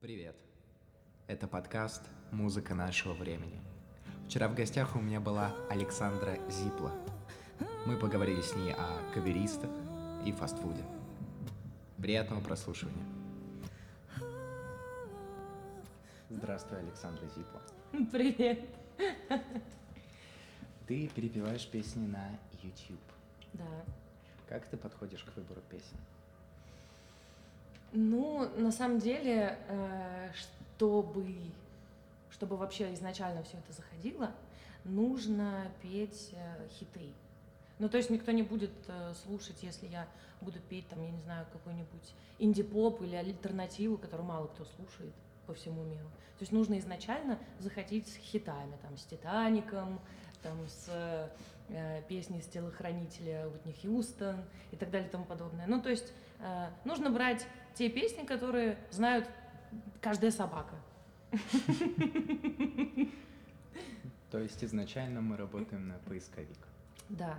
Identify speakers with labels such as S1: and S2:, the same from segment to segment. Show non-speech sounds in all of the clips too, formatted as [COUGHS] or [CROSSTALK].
S1: Привет. Это подкаст «Музыка нашего времени». Вчера в гостях у меня была Александра Зипла. Мы поговорили с ней о каверистах и фастфуде. Приятного прослушивания. Здравствуй, Александра Зипла. [LAUGHS]
S2: Привет.
S1: Ты перепеваешь песни на YouTube.
S2: Да.
S1: Как ты подходишь к выбору песен?
S2: Ну, на самом деле, э, чтобы, чтобы вообще изначально все это заходило, нужно петь э, хиты. Ну, то есть никто не будет э, слушать, если я буду петь, там, я не знаю, какой-нибудь инди-поп или альтернативу, которую мало кто слушает по всему миру. То есть нужно изначально заходить с хитами, там, с «Титаником», там, с э, песней с телохранителя Уитни Хьюстон и так далее и тому подобное. Ну, то есть э, нужно брать те песни, которые знают каждая собака.
S1: То есть изначально мы работаем на поисковик.
S2: Да.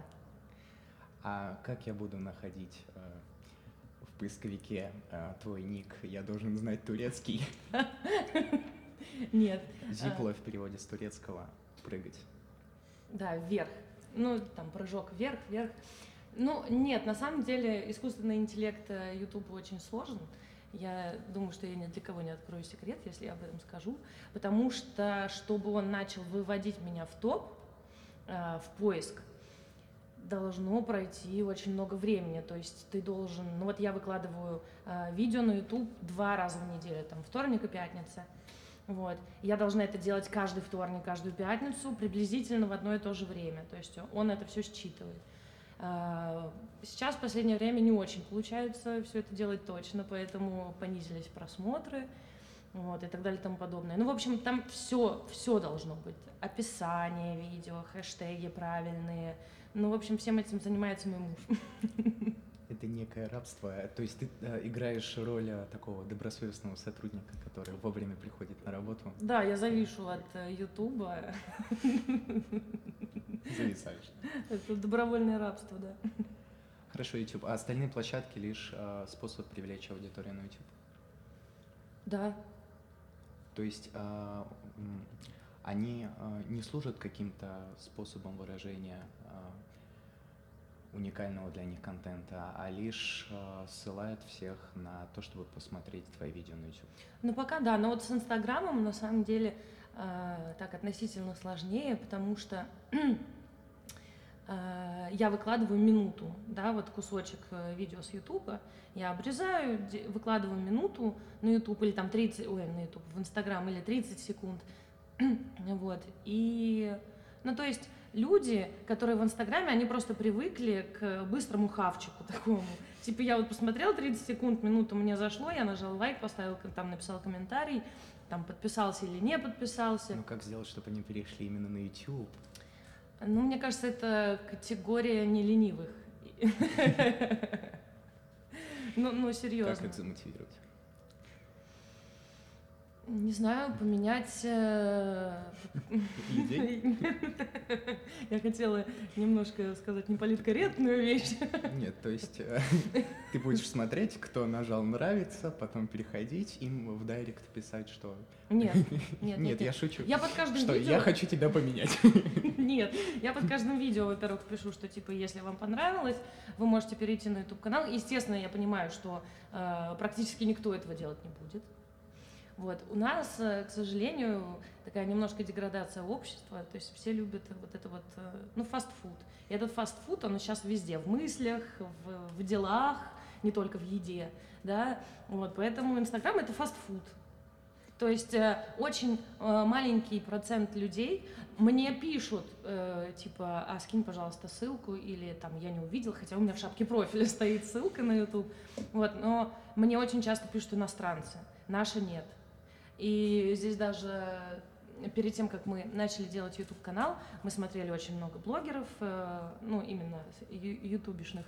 S1: А как я буду находить э, в поисковике э, твой ник? Я должен знать турецкий.
S2: Нет.
S1: Зипла в переводе с турецкого прыгать.
S2: Да, вверх. Ну, там прыжок вверх, вверх. Ну, нет, на самом деле искусственный интеллект YouTube э, очень сложен. Я думаю, что я ни для кого не открою секрет, если я об этом скажу. Потому что, чтобы он начал выводить меня в топ, э, в поиск, должно пройти очень много времени. То есть ты должен... Ну вот я выкладываю э, видео на YouTube два раза в неделю, там вторник и пятница. Вот. Я должна это делать каждый вторник, каждую пятницу, приблизительно в одно и то же время. То есть он это все считывает. А, сейчас в последнее время не очень получается все это делать точно, поэтому понизились просмотры вот, и так далее и тому подобное. Ну, в общем, там все, все должно быть. Описание видео, хэштеги правильные. Ну, в общем, всем этим занимается мой муж. [LAUGHS]
S1: это некое рабство. То есть ты э, играешь роль э, такого добросовестного сотрудника, который вовремя приходит на работу.
S2: Да, я завишу от э, Ютуба. [LAUGHS] [LAUGHS]
S1: Зависаешь.
S2: Это добровольное рабство, да.
S1: Хорошо, YouTube. А остальные площадки лишь э, способ привлечь аудиторию на YouTube?
S2: Да.
S1: То есть э, они э, не служат каким-то способом выражения э, уникального для них контента, а лишь э, ссылает всех на то, чтобы посмотреть твои видео на YouTube.
S2: Ну пока да, но вот с Инстаграмом на самом деле э, так относительно сложнее, потому что [CLEARS THROAT] э, я выкладываю минуту, да, вот кусочек э, видео с Ютуба, я обрезаю, выкладываю минуту на YouTube или там 30, ой, на YouTube, в Инстаграм или 30 секунд, [CLEARS THROAT] вот, и, ну то есть люди, которые в Инстаграме, они просто привыкли к быстрому хавчику [LAUGHS] такому. Типа я вот посмотрел 30 секунд, минуту мне зашло, я нажал лайк, поставил, там написал комментарий, там подписался или не подписался.
S1: Ну как сделать, чтобы они перешли именно на YouTube?
S2: Ну, мне кажется, это категория неленивых. [LAUGHS] Ну, ну, серьезно.
S1: Как их замотивировать?
S2: Не знаю, поменять... Э, [LAUGHS] Я хотела немножко сказать неполиткорректную вещь.
S1: Нет, то есть э, ты будешь смотреть, кто нажал «нравится», потом переходить, им в директ писать, что...
S2: Нет, нет, [LAUGHS]
S1: нет, я шучу.
S2: Я под каждым
S1: что,
S2: видео...
S1: я хочу тебя поменять. [LAUGHS]
S2: Нет, я под каждым видео, во-первых, пишу, что, типа, если вам понравилось, вы можете перейти на YouTube-канал. Естественно, я понимаю, что э, практически никто этого делать не будет. Вот. У нас, э, к сожалению, такая немножко деградация общества, то есть все любят вот это вот, э, ну, фастфуд. И этот фастфуд, он сейчас везде, в мыслях, в, в делах, не только в еде, да, вот, поэтому Инстаграм — это фастфуд, то есть э, очень э, маленький процент людей мне пишут, э, типа, а скинь, пожалуйста, ссылку, или там я не увидел, хотя у меня в шапке профиля [LAUGHS] стоит ссылка на YouTube. Вот, но мне очень часто пишут иностранцы, наши нет. И здесь даже перед тем, как мы начали делать YouTube-канал, мы смотрели очень много блогеров, э, ну, именно ютубишных,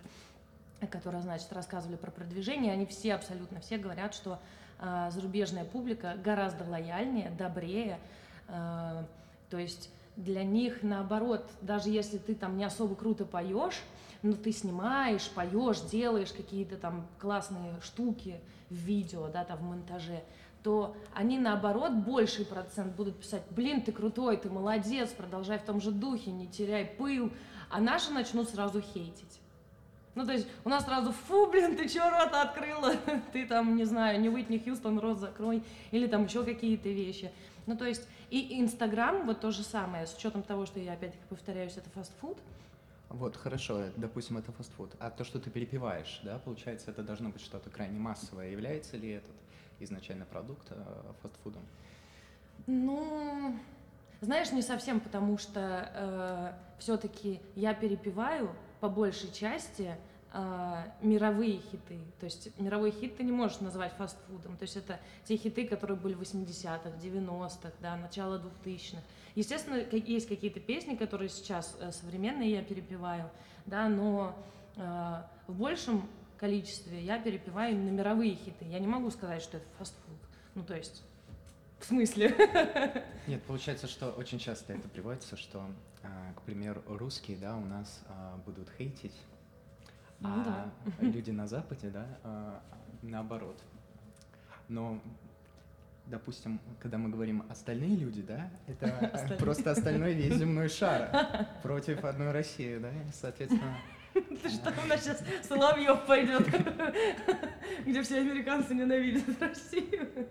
S2: которые, значит, рассказывали про продвижение. Они все, абсолютно все говорят, что э, зарубежная публика гораздо лояльнее, добрее. Э, то есть для них, наоборот, даже если ты там не особо круто поешь, но ты снимаешь, поешь, делаешь какие-то там классные штуки в видео, да, там в монтаже, то они наоборот больший процент будут писать, блин, ты крутой, ты молодец, продолжай в том же духе, не теряй пыл, а наши начнут сразу хейтить. Ну, то есть у нас сразу, фу, блин, ты чё рот открыла? [LAUGHS] ты там, не знаю, не Уитни Хьюстон, рот закрой, или там еще какие-то вещи. Ну, то есть и Инстаграм, вот то же самое, с учетом того, что я опять-таки повторяюсь, это фастфуд,
S1: Вот, хорошо, допустим, это фастфуд. А то, что ты перепиваешь, да, получается, это должно быть что-то крайне массовое. Является ли этот изначально продукт э, фастфудом?
S2: Ну, знаешь, не совсем, потому что э, все-таки я перепеваю по большей части э, мировые хиты. То есть мировой хит ты не можешь назвать фастфудом. То есть это те хиты, которые были в 80-х, 90-х, да, начало 2000-х. Естественно, есть какие-то песни, которые сейчас э, современные я перепеваю, да, но э, в большем количестве я перепеваю именно мировые хиты. Я не могу сказать, что это фастфуд. Ну, то есть, [LAUGHS] в смысле? [LAUGHS]
S1: Нет, получается, что очень часто это приводится, что, а, к примеру, русские, да, у нас а, будут хейтить,
S2: Ну
S1: а
S2: да. [LAUGHS]
S1: люди на Западе, да, а, наоборот. Но, допустим, когда мы говорим остальные люди, да, это просто остальной весь земной шар против одной России, да, соответственно. [LAUGHS]
S2: Ты что, у нас сейчас Соловьев пойдет, [LAUGHS] где все американцы ненавидят [LAUGHS] Россию.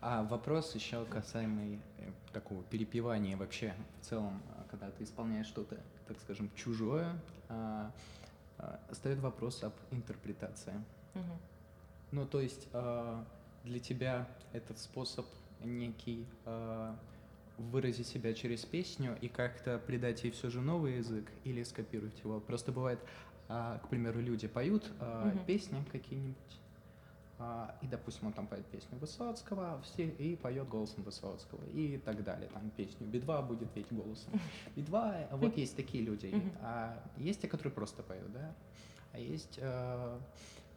S1: А вопрос еще касаемый э, такого перепевания вообще в целом, а, когда ты исполняешь что-то, так скажем, чужое, а, а, встает вопрос об интерпретации. Ну, то есть а, для тебя этот способ некий а, выразить себя через песню и как-то придать ей все же новый язык или скопировать его. Просто бывает, а, к примеру, люди поют а,
S2: Мгм.
S1: песни какие-нибудь, а, и, допустим, он там поет песню Высоцкого в стиле- и поет голосом Высоцкого и так далее. Там песню Би-2 будет петь голосом. [LAUGHS] Би-2, а вот есть такие люди. А есть те, которые просто поют, да? А есть э,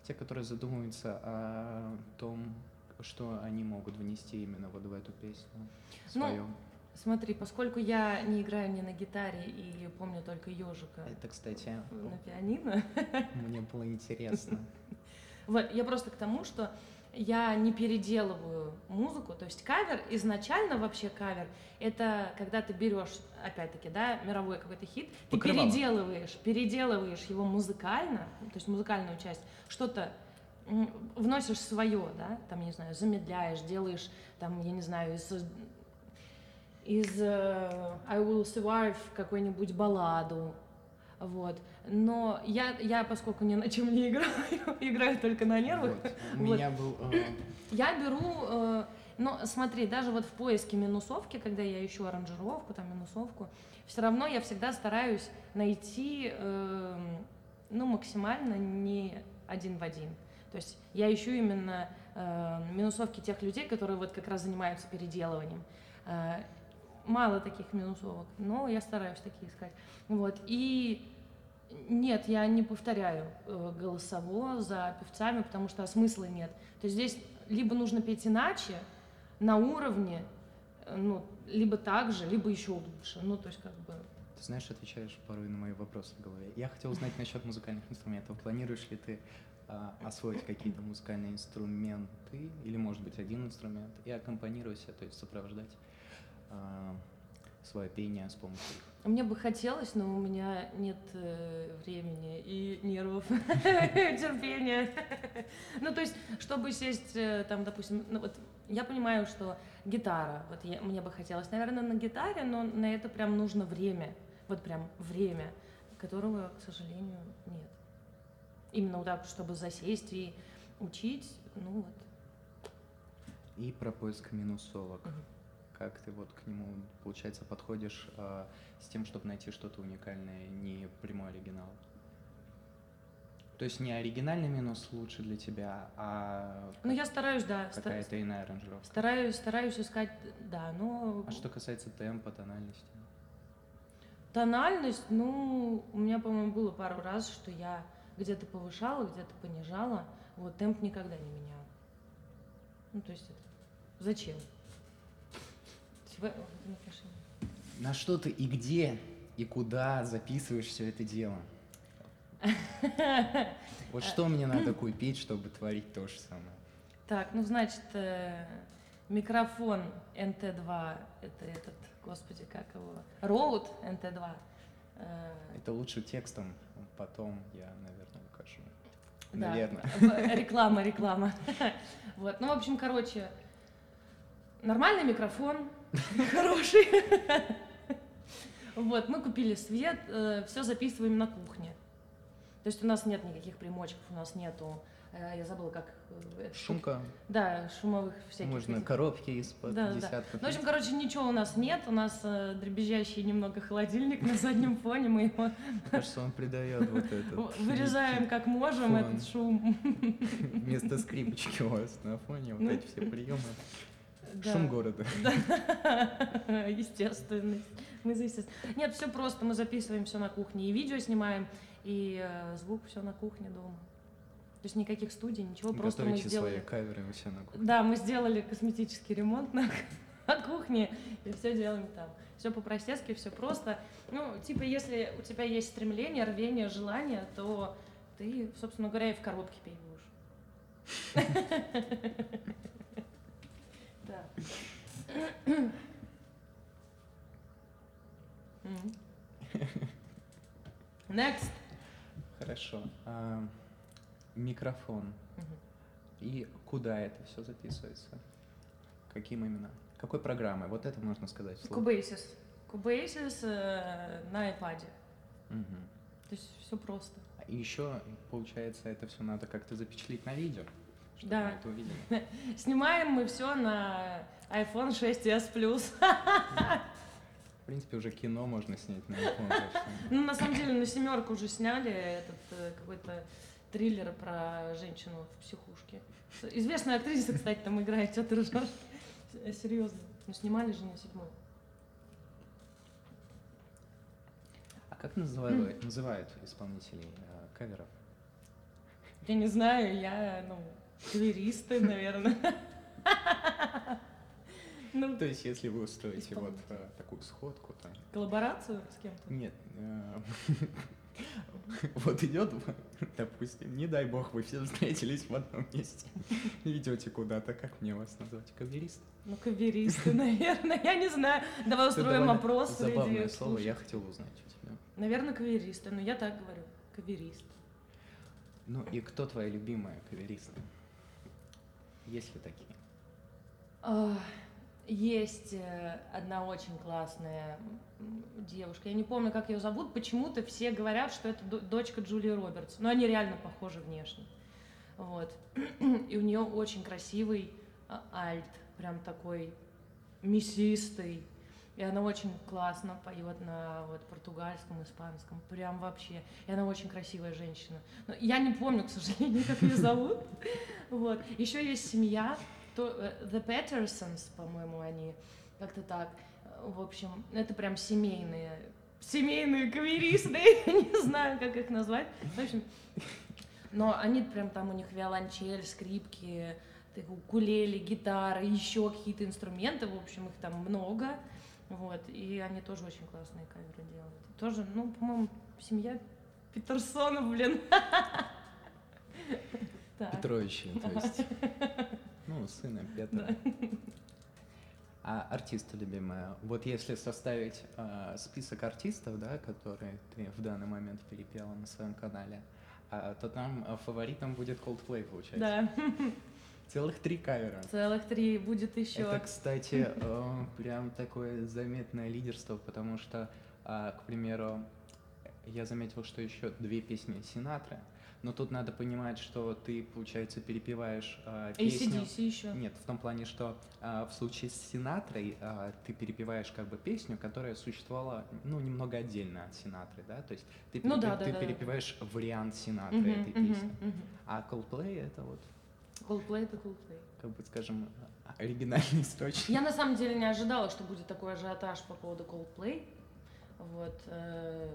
S1: те, которые задумываются о том, что они могут внести именно вот в эту песню
S2: Ну,
S1: свою.
S2: Смотри, поскольку я не играю ни на гитаре и помню только ежика
S1: Это, кстати,
S2: на пианино,
S1: мне было интересно. [LAUGHS]
S2: Вот, я просто к тому, что я не переделываю музыку, то есть кавер, изначально вообще кавер, это когда ты берешь, опять-таки, да, мировой какой-то хит, ты
S1: Покрывало.
S2: переделываешь, переделываешь его музыкально, то есть музыкальную часть, что-то вносишь свое, да, там, я не знаю, замедляешь, делаешь, там, я не знаю, из, из э, I Will Survive какую-нибудь балладу, вот. Но я, я, поскольку ни на чем не играю, [LAUGHS] играю только на нервах,
S1: Вот. У
S2: Вот.
S1: меня был... э,
S2: я беру, э, но смотри, даже вот в поиске минусовки, когда я ищу аранжировку, там минусовку, все равно я всегда стараюсь найти, э, ну, максимально не один в один. То есть я ищу именно э, минусовки тех людей, которые вот как раз занимаются переделыванием. Э, мало таких минусовок, но я стараюсь такие искать. Вот. И нет, я не повторяю э, голосово за певцами, потому что смысла нет. То есть здесь либо нужно петь иначе, на уровне, э, ну, либо так же, либо еще лучше. Ну, то есть как бы...
S1: Ты знаешь, отвечаешь порой на мои вопросы в голове. Я хотел узнать насчет музыкальных инструментов. Планируешь ли ты освоить какие-то музыкальные инструменты, или, может быть, один инструмент, и аккомпанировать, то есть сопровождать а, свое пение с помощью их?
S2: Мне бы хотелось, но у меня нет э, времени и нервов, [LAUGHS] терпения. [LAUGHS] Ну, то есть, чтобы сесть э, там, допустим, ну вот я понимаю, что гитара, вот я- мне бы хотелось, наверное, на гитаре, но на это прям нужно время, вот прям время, которого, к сожалению, нет. Именно вот так, чтобы засесть и учить, ну вот.
S1: И про поиск минусовок.
S2: Мгм.
S1: Как ты вот к нему, получается, подходишь а, с тем, чтобы найти что-то уникальное, не прямой оригинал? То есть не оригинальный минус лучше для тебя, а
S2: Ну, я стараюсь, да,
S1: какая-то иная аранжировка.
S2: стараюсь, стараюсь искать, да, но...
S1: А что касается темпа, тональности?
S2: Тональность, ну, у меня, по-моему, было пару раз, что я где-то повышала, где-то понижала. Вот темп никогда не меняла. Ну, то есть. Зачем?
S1: На что ты и где, и куда записываешь все это дело? Вот что мне [LAUGHS] надо купить, чтобы творить то же самое?
S2: Так, ну значит, э, микрофон NT2, это этот, господи, как его, Rode NT2. Э,
S1: Это лучше текстом, потом я, наверное, укажу.
S2: Да,
S1: Наверное.
S2: в- Реклама, реклама. [LAUGHS] Вот, ну, в общем, короче, нормальный микрофон, [LAUGHS] хороший. Вот, мы купили свет, все записываем на кухне. То есть у нас нет никаких примочков, у нас нету, э, я забыла, как... э,
S1: Шумка,
S2: Да, шумовых всяких.
S1: можно
S2: этих.
S1: коробки из-под
S2: Да, да, да.
S1: десятков.
S2: Ну, в общем, короче, ничего у нас нет. У нас э, дребезжащий немного холодильник на заднем [LAUGHS] фоне. Мы его
S1: кажется, он придает вот этот... [LAUGHS]
S2: вырезаем как можем, этот шум. [LAUGHS]
S1: Вместо скрипочки у вас на фоне вот
S2: Ну,
S1: эти все приемы.
S2: Да.
S1: Шум города.
S2: Естественность. Мы за естественность. Нет, все просто. Мы записываем все на кухне. И видео снимаем, и э, звук все на кухне дома. То есть никаких студий, ничего. Просто мы
S1: Готовите свои
S2: сделали...
S1: каверы у себя на кухне.
S2: Да, мы сделали косметический ремонт на, [LAUGHS] на кухне и все делаем там. Все по-простецки, все просто. Ну, типа, если у тебя есть стремление, рвение, желание, то ты, собственно говоря, и в коробке пей. Да. [LAUGHS] Next.
S1: Хорошо. А, Микрофон. И куда это все записывается? Каким именно? Какой программой? Вот это можно сказать.
S2: Cubasys. Cubasys э, на iPad.
S1: Мгм.
S2: То есть все просто.
S1: И еще, получается, это все надо как-то запечатлеть на видео, чтобы
S2: Да.
S1: мы это увидели. [LAUGHS]
S2: Снимаем мы все на iPhone 6s [LAUGHS] Plus.
S1: В принципе, уже кино можно снять на iPhone.
S2: Ну, на самом деле, на семерку уже сняли этот э, какой-то триллер про женщину в психушке. Известная актриса, кстати, там играет, что ты ржешь? Серьезно. Ну, снимали же на седьмой.
S1: А как называют, называют исполнителей э, каверов?
S2: Я не знаю, я, ну, каверисты, наверное. Ну,
S1: То есть, если вы устроите вот э, такую сходку, то...
S2: коллаборацию с кем-то.
S1: Нет. э, [LAUGHS] [LAUGHS] Вот идет, [LAUGHS] допустим, не дай бог, вы все встретились в одном месте, [LAUGHS] идете куда-то, как мне вас назвать, каверист?
S2: Ну, каверисты, наверное. Я не знаю. Давай устроим опрос среди
S1: Забавное слово, я хотел узнать у тебя.
S2: Наверное, каверисты. Но я так говорю. Каверист.
S1: Ну и кто твоя любимая кавериста? Есть ли такие?
S2: Есть э, одна очень классная девушка. Я не помню, как ее зовут. Почему-то все говорят, что это до- дочка Джулии Робертс. Но они реально похожи внешне. Вот. [CLEARS THROAT] И у нее очень красивый а, альт. Прям такой мясистый. И она очень классно поет на вот, португальском, испанском. Прям вообще. И она очень красивая женщина. Но я не помню, к сожалению, [LAUGHS] как ее зовут. [LAUGHS] Вот. Еще есть семья, э, The Pattersons, по-моему, они как-то так. В общем, это прям семейные, семейные каверисты, [LAUGHS] я не знаю, как их назвать. В общем, но они прям там у них виолончель, скрипки, так, укулеле, гитара, еще какие-то инструменты, в общем, их там много. Вот, и они тоже очень классные каверы делают. Тоже, ну, по-моему, семья Петерсонов, блин. [LAUGHS]
S1: Петровичи, то есть. [LAUGHS] Ну, сына Петра. А артисты любимые? Вот если составить а, список артистов, да, которые ты в данный момент перепела на своем канале, а, то там а, фаворитом будет Coldplay, получается.
S2: Да, [LAUGHS]
S1: Целых три кавера.
S2: целых три будет еще.
S1: Это, кстати, э, прям такое заметное лидерство, потому что, а, к примеру, я заметил, что еще две песни Синатры, но тут надо понимать, что ты, получается, перепеваешь а, песню.
S2: ACDC еще.
S1: Нет, в том плане, что а, в случае с Синатрой а, ты перепеваешь как бы песню, которая существовала, ну, немного отдельно от Синатры, да, то есть ты,
S2: Ну да, да,
S1: ты
S2: да, да.
S1: перепеваешь вариант Синатры
S2: Мгм,
S1: этой
S2: мгм,
S1: песни,
S2: мгм.
S1: а Coldplay это вот,
S2: Coldplay это Coldplay.
S1: как бы, скажем, оригинальный источник.
S2: Я на самом деле не ожидала, что будет такой ажиотаж по поводу Coldplay. Вот. э,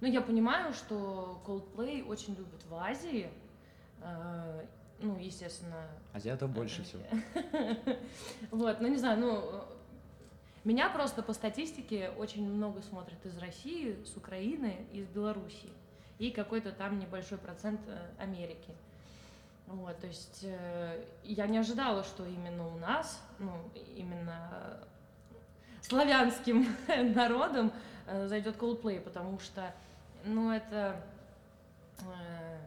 S2: Ну, я понимаю, что Coldplay очень любят в Азии. э, Ну, естественно,
S1: Азиатов больше всего. [LAUGHS]
S2: Вот, ну не знаю, ну э, меня просто по статистике очень много смотрят из России, с Украины, из Белоруссии и какой-то там небольшой процент э, Америки. Вот, то есть э, я не ожидала, что именно у нас, ну, именно славянским [LAUGHS] народом э, зайдет Coldplay, потому что, ну, это, э,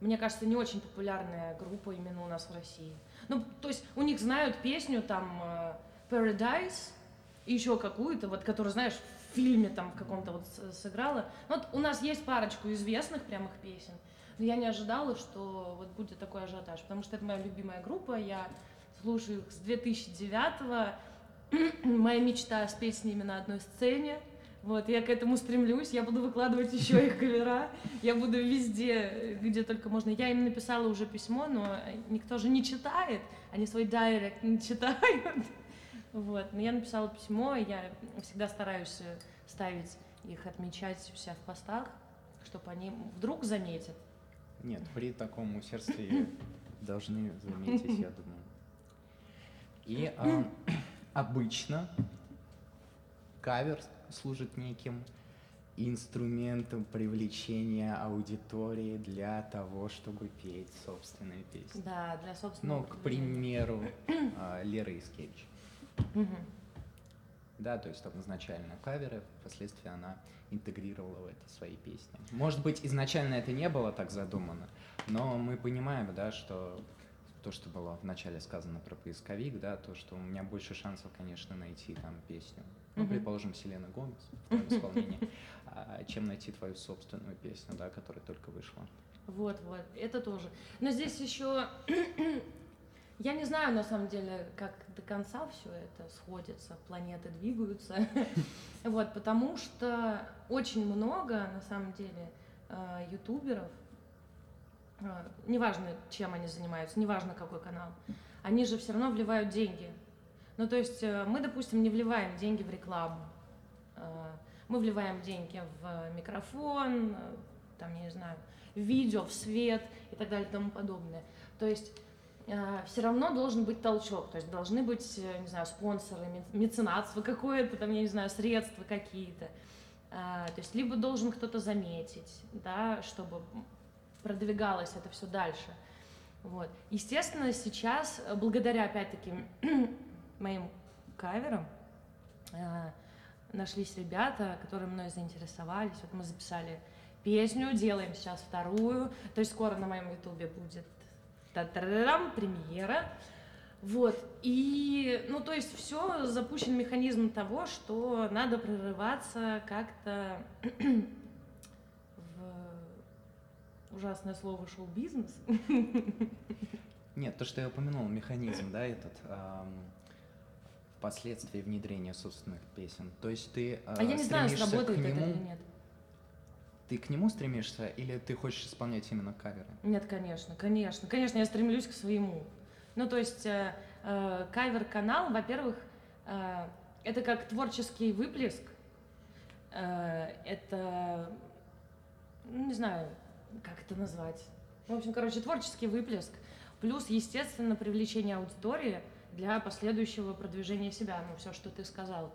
S2: мне кажется, не очень популярная группа именно у нас в России. Ну, то есть у них знают песню там э, Paradise, и еще какую-то, вот, которую, знаешь, в фильме там в каком-то вот сыграла. Ну, вот у нас есть парочку известных прямых песен, но я не ожидала, что вот будет такой ажиотаж, потому что это моя любимая группа, я слушаю их с 2009-го, [CLEARS THROAT] моя мечта спеть с ними на одной сцене, вот, я к этому стремлюсь, я буду выкладывать еще их кавера, я буду везде, где только можно. Я им написала уже письмо, но никто же не читает, они свой директ не читают. Вот, но я написала письмо, я всегда стараюсь ставить их, отмечать у себя в постах, чтобы они вдруг заметят.
S1: Нет, при таком усердстве должны заметить, я думаю. И а, [CLEARS THROAT] обычно кавер служит неким инструментом привлечения аудитории для того, чтобы петь собственные песни.
S2: Да, для собственного.
S1: Ну, к примеру, [CLEARS THROAT] а, Лера Искевич. Да, то есть там изначально каверы, впоследствии она интегрировала в это свои песни. Может быть, изначально это не было так задумано, но мы понимаем, да, что то, что было вначале сказано про поисковик, да, то, что у меня больше шансов, конечно, найти там песню, ну, предположим, Селена Гомес в твоем исполнении, [LAUGHS] а, чем найти твою собственную песню, да, которая только вышла.
S2: Вот, вот, это тоже. Но здесь еще [CLEARS THROAT] я не знаю, на самом деле, как до конца все это сходится, планеты двигаются. [LAUGHS] Вот, потому что очень много, на самом деле, э, ютуберов, неважно, чем они занимаются, неважно, какой канал, они же все равно вливают деньги. Ну, то есть э, мы, допустим, не вливаем деньги в рекламу, мы вливаем деньги в микрофон, там, я не знаю, в видео, в свет и так далее и тому подобное. То есть Э, все равно должен быть толчок, то есть должны быть, э, не знаю, спонсоры, меценатство какое-то, там, я не знаю, средства какие-то. Э, то есть либо должен кто-то заметить, да, чтобы продвигалось это все дальше. Вот. Естественно, сейчас, благодаря, опять-таки, [CLEARS THROAT] моим каверам, нашлись ребята, которые мной заинтересовались. Вот мы записали песню, делаем сейчас вторую. То есть скоро на моем ютубе будет та-та-та-дам, премьера. Вот, и, ну, то есть все запущен механизм того, что надо прорываться как-то [CLEARS THROAT] ужасное слово шоу-бизнес.
S1: Нет, то, что я упомянул, механизм, да, этот, эм, впоследствии внедрения собственных песен. То есть ты э,
S2: А я не знаю, сработает
S1: нему...
S2: это или нет.
S1: Ты к нему стремишься или ты хочешь исполнять именно каверы?
S2: Нет, конечно, конечно. Конечно, я стремлюсь к своему. Ну, то есть э, э, кавер-канал, во-первых, э, это как творческий выплеск. Э, это, ну, не знаю, как это назвать. В общем, короче, творческий выплеск. Плюс, естественно, привлечение аудитории для последующего продвижения себя. Ну, все, что ты сказал.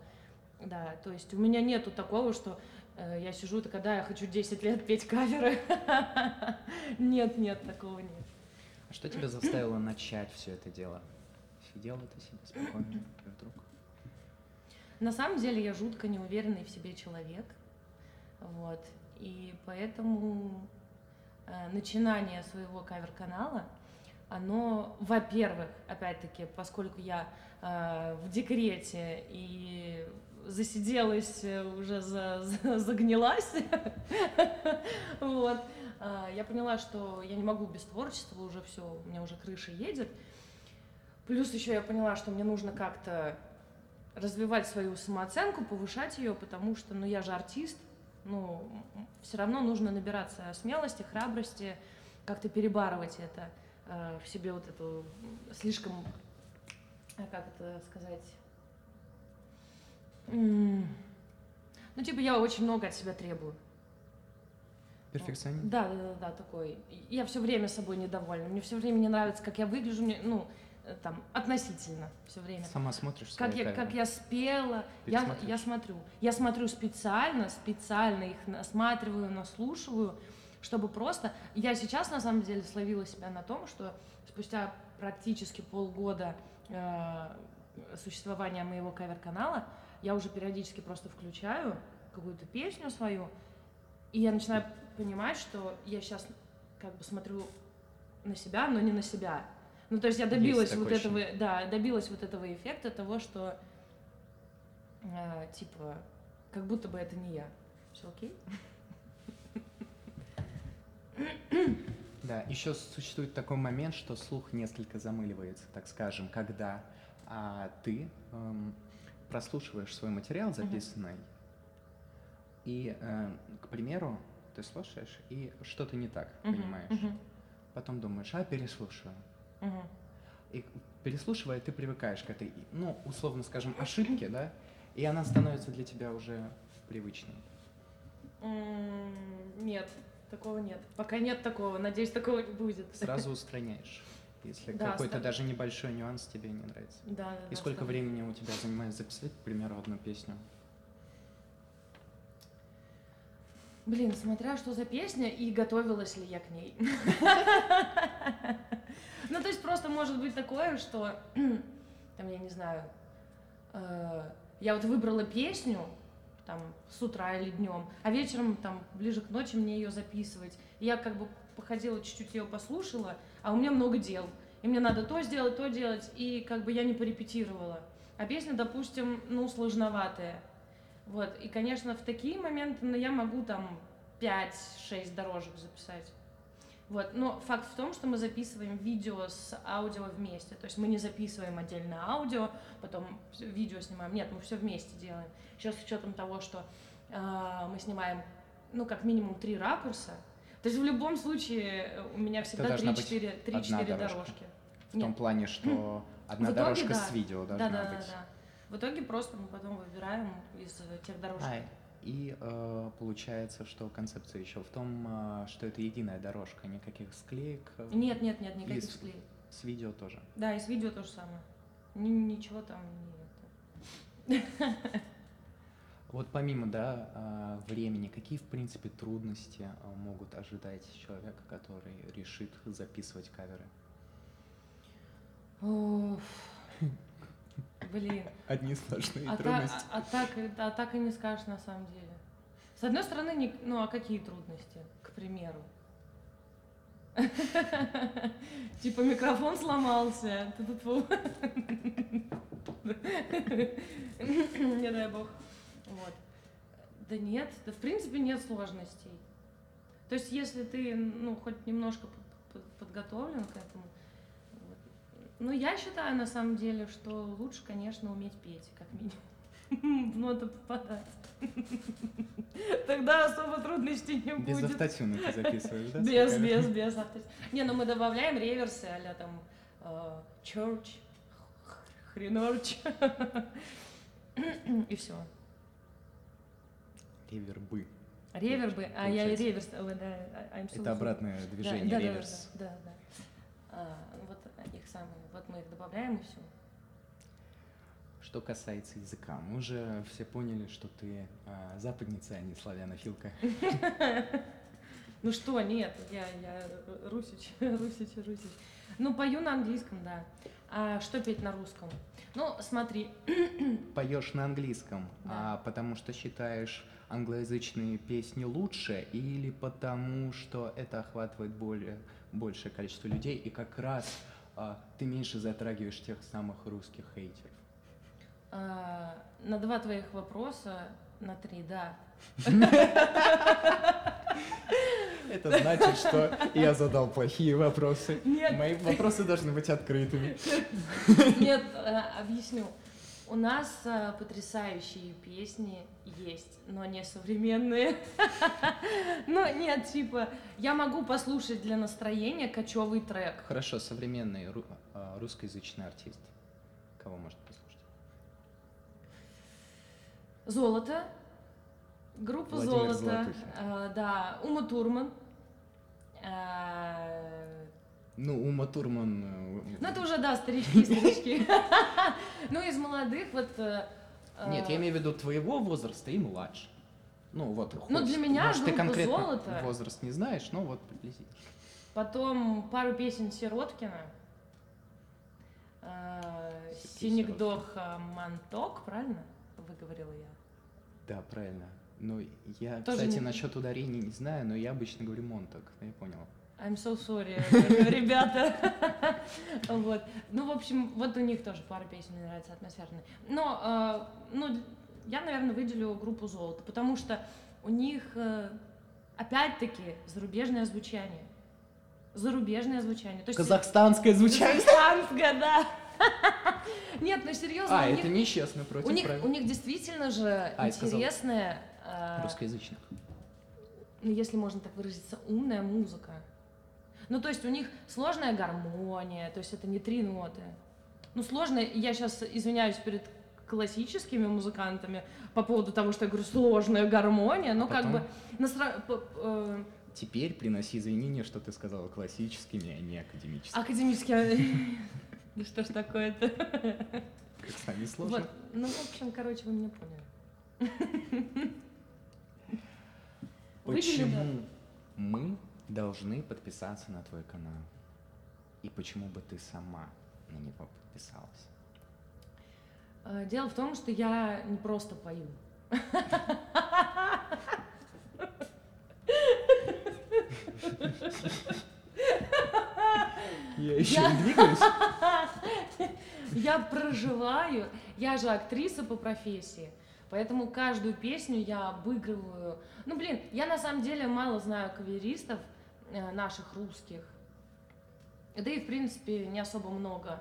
S2: Да, то есть у меня нету такого, что Э, я сижу такая, да, я хочу 10 лет петь каверы. [LAUGHS] Нет, нет, такого нет.
S1: А что тебя заставило начать все это дело? Сидела ты себе спокойно вдруг?
S2: На самом деле я жутко неуверенный в себе человек. Вот. И поэтому начинание своего кавер-канала, оно, во-первых, опять-таки, поскольку я э, в декрете и засиделась, э, уже за, [LAUGHS] за, загнилась. [LAUGHS] вот. А, я поняла, что я не могу без творчества, уже все, у меня уже крыша едет. Плюс еще я поняла, что мне нужно как-то развивать свою самооценку, повышать ее, потому что, ну, я же артист, ну, все равно нужно набираться смелости, храбрости, как-то перебарывать это э, в себе вот эту слишком, э, как это сказать, ну, типа, я очень много от себя требую.
S1: Перфекционист?
S2: Да, да, да, да, такой. Я все время собой недовольна. Мне все время не нравится, как я выгляжу, мне, ну, там, относительно все время.
S1: Сама смотришь
S2: как я, как я спела, я, я смотрю. Я смотрю специально, специально их осматриваю, наслушиваю, чтобы просто... Я сейчас, на самом деле, словила себя на том, что спустя практически полгода э, существования моего кавер-канала я уже периодически просто включаю какую-то песню свою, и я начинаю понимать, что я сейчас как бы смотрю на себя, но не на себя. Ну, то есть я добилась
S1: Есть
S2: вот этого, да, добилась вот этого эффекта того, что э, типа, как будто бы это не я. Все окей?
S1: Да, еще существует такой момент, что слух несколько замыливается, так скажем, когда а, ты эм, прослушиваешь свой материал записанный, и, э, к примеру, ты слушаешь, и что-то не так
S2: Мгм,
S1: понимаешь.
S2: мгм,
S1: Потом думаешь, а, переслушаю. И переслушивая, ты привыкаешь к этой, ну, условно скажем, ошибке, да, и она становится для тебя уже привычной.
S2: Нет, такого нет. Пока нет такого. Надеюсь, такого не будет.
S1: Сразу [LAUGHS] устраняешь, если
S2: Да,
S1: какой-то
S2: ста-
S1: даже небольшой нюанс тебе не нравится.
S2: Да, да,
S1: И
S2: да,
S1: сколько
S2: сто-
S1: времени у тебя занимает записать, к примеру, одну песню?
S2: Блин, смотря что за песня и готовилась ли я к ней. [LAUGHS] [LAUGHS] Ну, то есть просто может быть такое, что, [CLEARS THROAT] там, я не знаю, э, я вот выбрала песню, там, с утра или днем, а вечером, там, ближе к ночи мне ее записывать. И я как бы походила, чуть-чуть ее послушала, а у меня много дел. И мне надо то сделать, то делать, и как бы я не порепетировала. А песня, допустим, ну, сложноватая. Вот, и, конечно, в такие моменты ну, я могу там 5-6 дорожек записать. Вот, но факт в том, что мы записываем видео с аудио вместе. То есть мы не записываем отдельно аудио, потом видео снимаем. Нет, мы все вместе делаем. Сейчас с учетом того, что э, мы снимаем, ну, как минимум три ракурса. То есть в любом случае э, у меня всегда
S1: должна быть
S2: 3-4
S1: одна
S2: 3-4
S1: дорожка.
S2: дорожки.
S1: В том
S2: Нет.
S1: плане, [CLEARS THROAT] что одна
S2: В итоге
S1: дорожка
S2: да.
S1: с видео
S2: Да,
S1: должна
S2: да, да,
S1: быть.
S2: да. В итоге просто мы потом выбираем из тех дорожек.
S1: А, и э, получается, что концепция еще в том, э, что это единая дорожка, никаких склеек. э,
S2: Нет, нет, нет, никаких
S1: с-
S2: склеек.
S1: С видео тоже.
S2: Да, и с видео то же самое. Ни- ничего там не это.
S1: Вот помимо да, э, времени, какие в принципе трудности э, могут ожидать человека, который решит записывать каверы? [LAUGHS]
S2: Блин,
S1: Одни сплошные
S2: а, та- а- а так, а так и не скажешь на самом деле. С одной стороны, не- ну а какие трудности, к примеру? [LAUGHS] Типа микрофон сломался. [LAUGHS] Не дай бог. Вот. Да нет, да в принципе нет сложностей. То есть если ты, ну, хоть немножко под- под- подготовлен к этому. Ну, я считаю, на самом деле, что лучше, конечно, уметь петь, как минимум, [LAUGHS] в ноты попадать. [LAUGHS] Тогда особо трудностей не
S1: Без
S2: будет.
S1: автотюна ты записываешь, да? [LAUGHS]
S2: Без, без, без авто- Не, ну мы добавляем реверсы, а там э, church, хренорч. И все.
S1: Ревербы.
S2: Ревербы, а я и реверс, да, I'm so
S1: Это обратное движение,
S2: да,
S1: реверс.
S2: Да, да, да. А, вот самые, вот мы их добавляем и все.
S1: Что касается языка, мы уже все поняли, что ты а, западница, а не славянофилка. [LAUGHS]
S2: Ну что, нет, я, я русич, [LAUGHS] русич, русич. Ну, пою на английском, да. А что петь на русском? Ну, смотри, [CLEARS THROAT]
S1: Поешь на английском,
S2: Да.
S1: а потому что считаешь англоязычные песни лучше или потому что это охватывает более, большее количество людей и как раз ты меньше затрагиваешь тех самых русских хейтеров?
S2: а, на два твоих вопроса, на три, да.
S1: Это значит, что я задал плохие вопросы.
S2: Нет.
S1: Мои вопросы должны быть открытыми.
S2: Нет, э, объясню. У нас э, потрясающие песни есть, но не современные. [LAUGHS] Ну, нет, типа, я могу послушать для настроения кочевый трек.
S1: Хорошо, современный а, русскоязычный артист. Кого может послушать?
S2: Золото. Группа Золото. Э, Да, Ума Турман. Э,
S1: Ну, Ума Турман... э,
S2: Ну, это уже, да, старички, [LAUGHS] старички. [LAUGHS] Ну, из молодых вот... э,
S1: Нет,
S2: э,
S1: я имею в виду твоего возраста и младше. Ну вот.
S2: Ну, для меня
S1: Может, ты конкретно
S2: «Золото».
S1: возраст не знаешь, но вот приблизительно.
S2: Потом пару песен Сироткина. Э,
S1: Какие
S2: Синекдоха Манток, правильно выговорила я?
S1: Да, правильно. Ну, я,
S2: Тоже
S1: кстати,
S2: не-
S1: насчет ударений не знаю, но я обычно говорю Монтак, я понял.
S2: I'm so sorry, [LAUGHS] ребята. [LAUGHS] Вот. Ну, в общем, вот у них тоже пара песен мне нравится атмосферные. Но, э, ну, я, наверное, выделю группу «Золото», потому что у них, э, опять-таки, зарубежное звучание. Зарубежное звучание. То есть
S1: Казахстанское [LAUGHS] звучание.
S2: Казахстанское, да. Нет, ну серьезно,
S1: А, это
S2: них,
S1: нечестно против
S2: у них,
S1: правил.
S2: у них действительно же
S1: А,
S2: интересная, э,
S1: Русскоязычных.
S2: ну, если можно так выразиться, умная музыка. Ну, то есть у них сложная гармония, то есть это не три ноты. Ну, сложная, я сейчас извиняюсь перед классическими музыкантами по поводу того, что я говорю сложная гармония, но как
S1: Потом?
S2: бы п- э,
S1: Теперь приноси извинения, что ты сказала классическими, а не академическими.
S2: академически... Да [LAUGHS] что ж такое-то?
S1: Как с нами сложно.
S2: Вот, ну, в общем, короче, вы меня поняли. [LAUGHS]
S1: Почему мы должны подписаться на твой канал? И почему бы ты сама на него подписалась?
S2: Э, Дело в том, что я не просто пою.
S1: Я
S2: еще
S1: и двигаюсь.
S2: Я проживаю, я же актриса по профессии, поэтому каждую песню я обыгрываю. Ну, блин, я на самом деле мало знаю каверистов наших русских. Да и, в принципе, не особо много,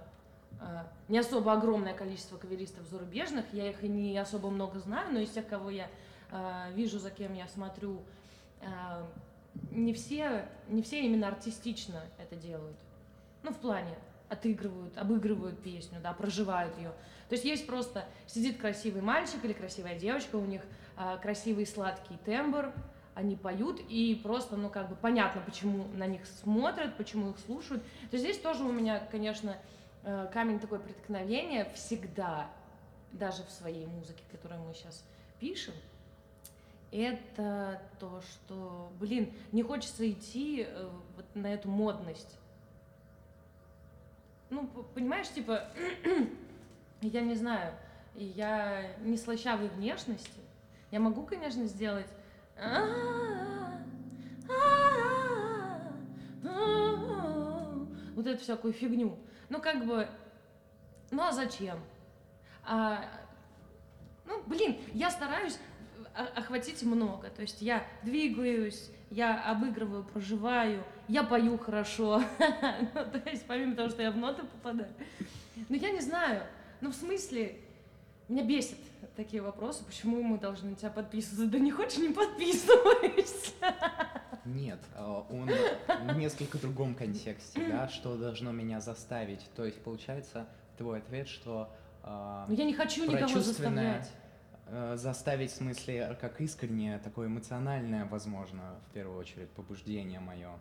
S2: э, не особо огромное количество каверистов зарубежных, я их и не особо много знаю, но из тех, кого я э, вижу, за кем я смотрю, э, не все, не все именно артистично это делают. Ну, в плане отыгрывают, обыгрывают песню, да, проживают ее. То есть есть просто сидит красивый мальчик или красивая девочка, у них красивый сладкий тембр, они поют, и просто, ну, как бы понятно, почему на них смотрят, почему их слушают. То есть здесь тоже у меня, конечно, э, камень такое преткновения всегда, даже в своей музыке, которую мы сейчас пишем, это то, что, блин, не хочется идти э, вот на эту модность. Ну, понимаешь, типа, [CLEARS THROAT] я не знаю, я не слащавой внешности. Я могу, конечно, сделать вот эту всякую фигню. Ну, как бы, ну а зачем? А, ну, блин, я стараюсь охватить много. То есть я двигаюсь, я обыгрываю, проживаю, я пою хорошо. Ну, То есть помимо того, что я в ноты попадаю. Ну, я не знаю. Ну, в смысле, меня бесит такие вопросы, почему мы должны на тебя подписываться. Да не хочешь, не подписывайся.
S1: Нет, а, он в несколько другом контексте, да, что должно меня заставить. То есть получается твой ответ, что а,
S2: Но я не хочу никого заставлять.
S1: э, заставить, в смысле, как искреннее, такое эмоциональное, возможно, в первую очередь, побуждение мое.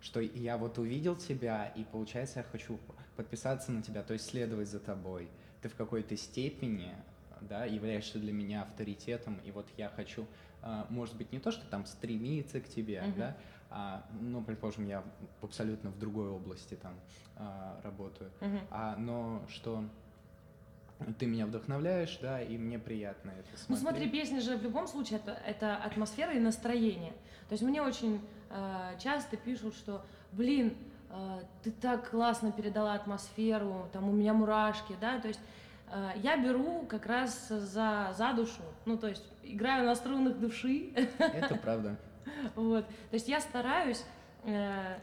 S1: Что я вот увидел тебя, и получается, я хочу подписаться на тебя, то есть следовать за тобой. Ты в какой-то степени, да, являешься для меня авторитетом, и вот я хочу, а, может быть, не то, что там стремиться к тебе,
S2: Мгм.
S1: да, а, ну, предположим, я абсолютно в другой области там а, работаю,
S2: Мгм.
S1: а, но что ты меня вдохновляешь, да, и мне приятно это
S2: Ну
S1: смотреть.
S2: смотри, песня же в любом случае это, это атмосфера и настроение. То есть мне очень э, часто пишут, что, блин, ты так классно передала атмосферу, там у меня мурашки, да, то есть э, я беру как раз за, за душу, ну то есть играю на струнах души,
S1: Это правда. [LAUGHS]
S2: вот, то есть я стараюсь э,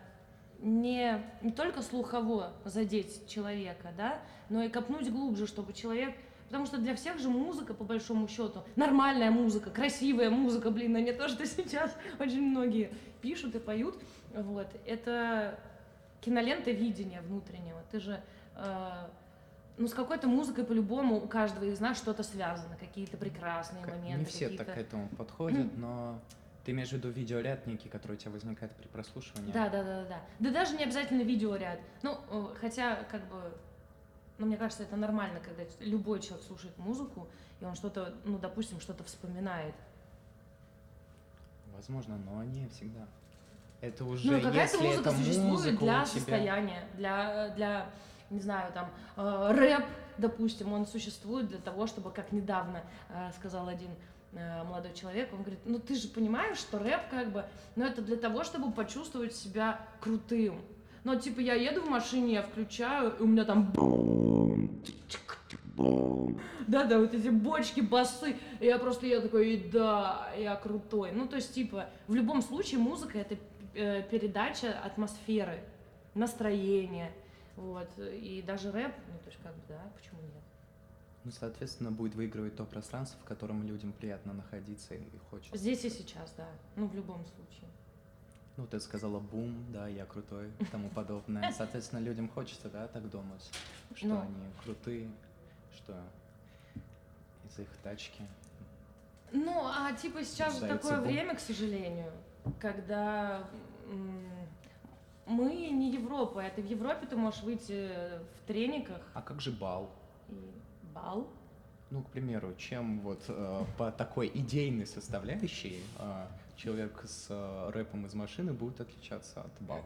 S2: не, не только слухово задеть человека, да, но и копнуть глубже, чтобы человек... Потому что для всех же музыка, по большому счету, нормальная музыка, красивая музыка, блин, а не то, что сейчас [LAUGHS] очень многие пишут и поют, вот, это кинолента видения внутреннего. Ты же, э, ну, с какой-то музыкой по-любому у каждого из нас что-то связано, какие-то прекрасные
S1: К-
S2: моменты,
S1: Не все так к этому подходят, но ты имеешь в виду видеоряд некий, который у тебя возникает при прослушивании?
S2: Да, да, да, да, да. Да даже не обязательно видеоряд. Ну, э, хотя, как бы, ну, мне кажется, это нормально, когда любой человек слушает музыку, и он что-то, ну, допустим, что-то вспоминает.
S1: возможно, но не всегда. Это уже,
S2: Ну, какая-то музыка существует для
S1: тебя...
S2: состояния, для, для, не знаю, там, э, рэп, допустим, он существует для того, чтобы, как недавно э, сказал один э, молодой человек, он говорит, ну ты же понимаешь, что рэп как бы, ну это для того, чтобы почувствовать себя крутым. Ну, типа, я еду в машине, я включаю, и у меня там. Да-да, вот эти бочки, басы. И я просто, я такой, и да, я крутой. Ну, то есть, типа, в любом случае музыка — это передача атмосферы, настроения. Вот. И даже рэп, ну, то есть, как бы, да, почему нет?
S1: Ну, соответственно, будет выигрывать то пространство, в котором людям приятно находиться и хочется.
S2: Здесь и сейчас, да. Ну, в любом случае.
S1: Ну, ты сказала бум, да, я крутой и тому подобное. [LAUGHS] Соответственно, людям хочется, да, так думать, что
S2: Ну.
S1: они крутые, что из их тачки.
S2: Ну, а типа сейчас же такое
S1: бум.
S2: время, к сожалению, когда мы не Европа. Это в Европе ты можешь выйти в трениках
S1: А как же бал?
S2: и бал.
S1: Ну, к примеру, чем вот э, по такой идейной составляющей э, человек с э, рэпом из машины будет отличаться от бала?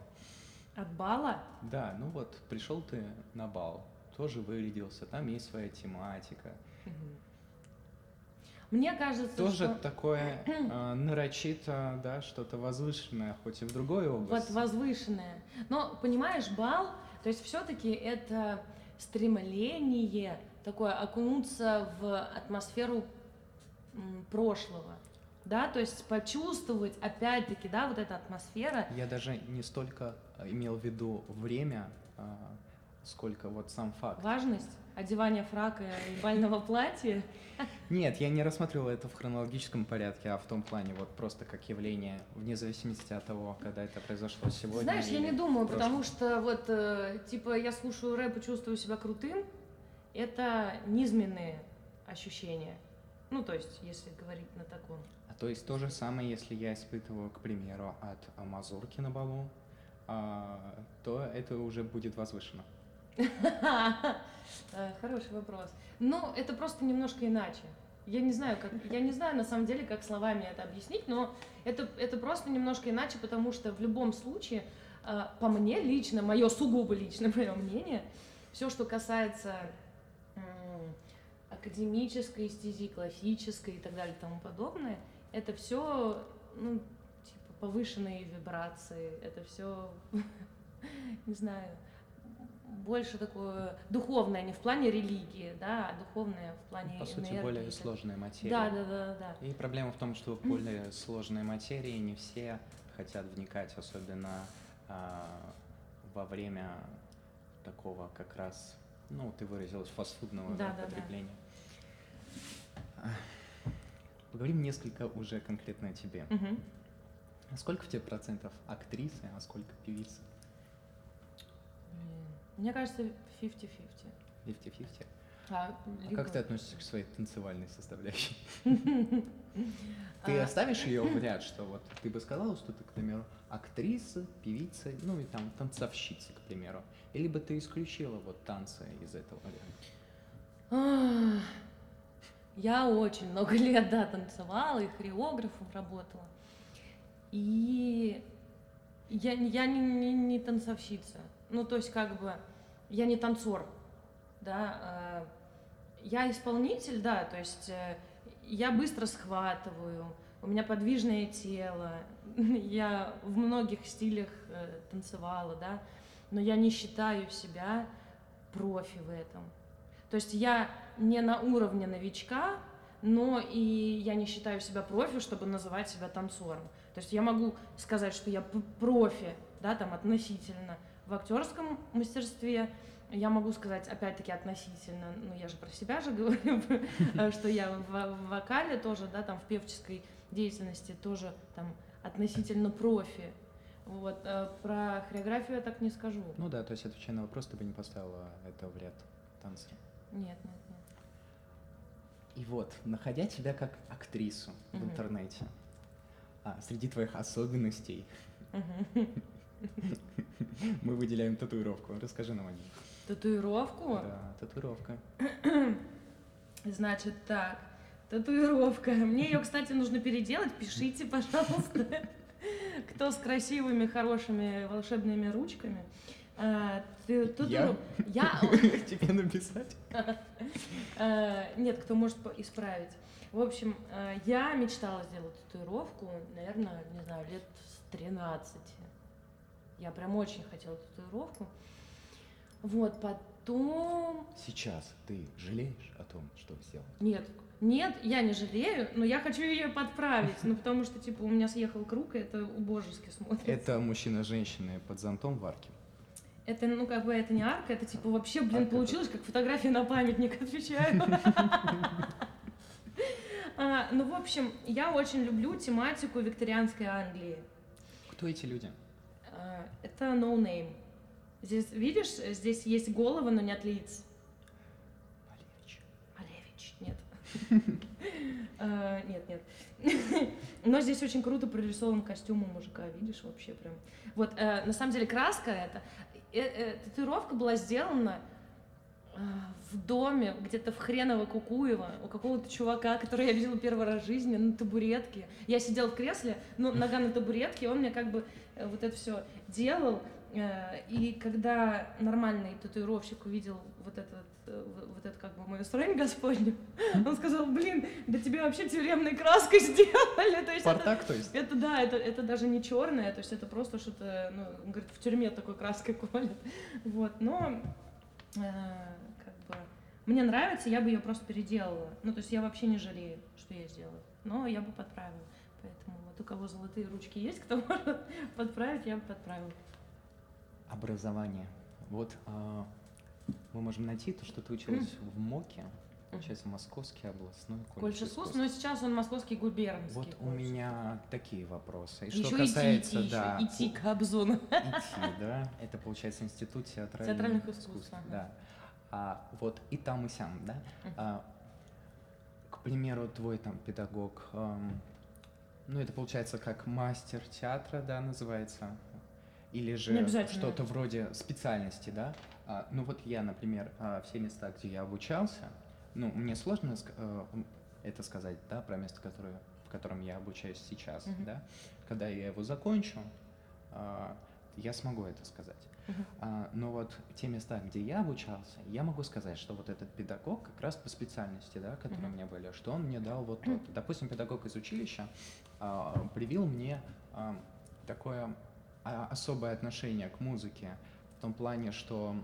S2: От бала?
S1: Да, ну вот пришел ты на бал, тоже вырядился, там есть своя тематика.
S2: Мгм. Мне кажется,
S1: Тоже
S2: что
S1: такое э, [CLEARS THROAT] нарочито, да, что-то возвышенное, хоть и в другой
S2: вот
S1: области.
S2: возвышенное. Но, понимаешь, бал, то есть все-таки это стремление такое окунуться в атмосферу прошлого. Да, то есть почувствовать, опять-таки, да, вот эта атмосфера,
S1: Я даже не столько имел в виду время, а, сколько вот сам факт.
S2: важность одевания фрака и бального платья.
S1: Нет, я не рассматривал это в хронологическом порядке, а в том плане вот просто как явление, вне зависимости от того, когда это произошло сегодня.
S2: Знаешь, я не думаю, потому что вот, э, типа, я слушаю рэп и чувствую себя крутым, это низменные ощущения. Ну, то есть, если говорить на таком.
S1: А то есть то же самое, если я испытываю, к примеру, от мазурки на балу, а, то это уже будет возвышено. [LAUGHS]
S2: Э, Хороший вопрос. Ну, это просто немножко иначе. Я не знаю, как, я не знаю на самом деле, как словами это объяснить, но это, это просто немножко иначе, потому что в любом случае, э, по мне лично, мое сугубо личное [LAUGHS] мое мнение, все, что касается академической эстезии, классической и так далее и тому подобное, это все, ну, типа, повышенные вибрации, это все, [LAUGHS] не знаю, больше такое духовное, не в плане религии, да, а духовное в плане
S1: По сути,
S2: энергии
S1: более
S2: так
S1: сложная материя.
S2: Да, да, да, да.
S1: И проблема в том, что в более сложной материи не все хотят вникать, особенно а, во время такого как раз, ну, ты выразилась, фастфудного
S2: Да,
S1: да,
S2: да, да.
S1: потребления. А, Поговорим несколько уже конкретно о тебе. А Сколько в тебе процентов актрисы, а сколько певицы?
S2: Мне кажется, 50-50.
S1: 50-50.
S2: А,
S1: А
S2: либо-
S1: как ты относишься к своей танцевальной составляющей? [LAUGHS]
S2: А,
S1: Ты оставишь ее в ряд, что вот ты бы сказала, что ты, к примеру, актриса, певица, ну и там танцовщица, к примеру. Или бы ты исключила вот танцы из этого ряда?
S2: Я очень много [LAUGHS] лет, да, танцевала и хореографом работала. И я, не- я не, не, не танцовщица. Ну, то есть, как бы, я не танцор, да. а, Я исполнитель, да, то есть э, я быстро схватываю, у меня подвижное тело, [LAUGHS] я в многих стилях э, танцевала, да, но я не считаю себя профи в этом. То есть я не на уровне новичка, но и я не считаю себя профи, чтобы называть себя танцором. То есть я могу сказать, что я профи, да, там относительно в актерском мастерстве. Я могу сказать, опять-таки, относительно, ну я же про себя же [LAUGHS] говорю, э, что я в вокале тоже, да, там в певческой деятельности тоже там относительно профи. Вот, э, про хореографию я так не скажу.
S1: Ну да, то есть отвечая на вопрос, ты бы не поставила это в ряд танца.
S2: Нет, нет, нет.
S1: И вот, находя тебя как актрису в интернете, а, среди твоих особенностей. [LAUGHS] мы выделяем татуировку. Расскажи нам о ней.
S2: Татуировку?
S1: Да, татуировка. [CLEARS THROAT]
S2: Значит так, Татуировка. Мне ее, кстати, нужно переделать. Пишите, пожалуйста, [LAUGHS] кто с красивыми, хорошими, волшебными ручками. А, ты- татуиров- Я? [LAUGHS] [LAUGHS]
S1: Тебе написать?
S2: А, Нет, кто может исправить. В общем, а, я мечтала сделать татуировку, наверное, не знаю, лет с 13. Я прям очень хотела татуировку. Вот, потом...
S1: Сейчас ты жалеешь о том, что сделал?
S2: Нет, нет, я не жалею, но я хочу ее подправить. Ну, потому что, типа, у меня съехал круг, и это убожески смотрится.
S1: Это мужчина с женщиной под зонтом в арке.
S2: Это, ну, как бы, это не арка, это, типа, вообще, блин,
S1: Арка
S2: получилось, как фотография на памятник, отвечаю. А, Ну, в общем, я очень люблю тематику викторианской Англии.
S1: Кто эти люди?
S2: А, Это no name. Здесь, видишь, здесь есть головы, но нет лиц.
S1: Малевич.
S2: Малевич, нет. [LAUGHS] А, Нет, нет. [LAUGHS] Но здесь очень круто прорисован костюм у мужика, видишь, вообще прям. Вот, э, на самом деле, краска это... э, э, Татуировка была сделана э, в доме, где-то в хреново Кукуево, у какого-то чувака, который я видела первый раз в жизни, на табуретке. Я сидела в кресле, ну, нога на табуретке, и он мне как бы вот это все делал. Э, И когда нормальный татуировщик увидел вот этот, э, вот это как бы мою срань господню, он сказал, блин, да тебе вообще тюремной краской [LAUGHS] сделали. То есть это,
S1: Спартак, то есть?
S2: это да, это, это даже не черное, то есть это просто что-то, ну, он говорит, в тюрьме такой краской колят. Вот, но э, как бы мне нравится, я бы ее просто переделала. Ну, то есть я вообще не жалею, что я сделала. Но я бы подправила. У кого золотые ручки есть, кто [LAUGHS] может подправить, я бы подправила.
S1: Образование. Вот а, мы можем найти то, что ты училась в МОКе, получается, Московский областной колледж
S2: Колледж искусств,
S1: искусств.
S2: но сейчас он московский губернский.
S1: Вот у
S2: колледж.
S1: меня такие вопросы. И
S2: Еще
S1: что касается,
S2: идти,
S1: да,
S2: идти к Обзону. [LAUGHS]
S1: идти, да, это получается институт театральных,
S2: Театральных искусств, ага.
S1: да. А вот и там и сям, да. А, к примеру, твой там педагог, ам, ну это получается как мастер театра, да, называется, или же что-то вроде специальности, да. А, ну вот я, например, а, все места, где я обучался, ну мне сложно э, это сказать, да, про место, которое, в котором я обучаюсь сейчас,
S2: Мгм.
S1: да. Когда я его закончу, а, я смогу это сказать. А, но вот те места, где я обучался, я могу сказать, что вот этот педагог как раз по специальности, да, которые
S2: Мгм.
S1: у меня были, что он мне дал вот тот. Допустим, педагог из училища привил мне а, такое а, особое отношение к музыке в том плане, что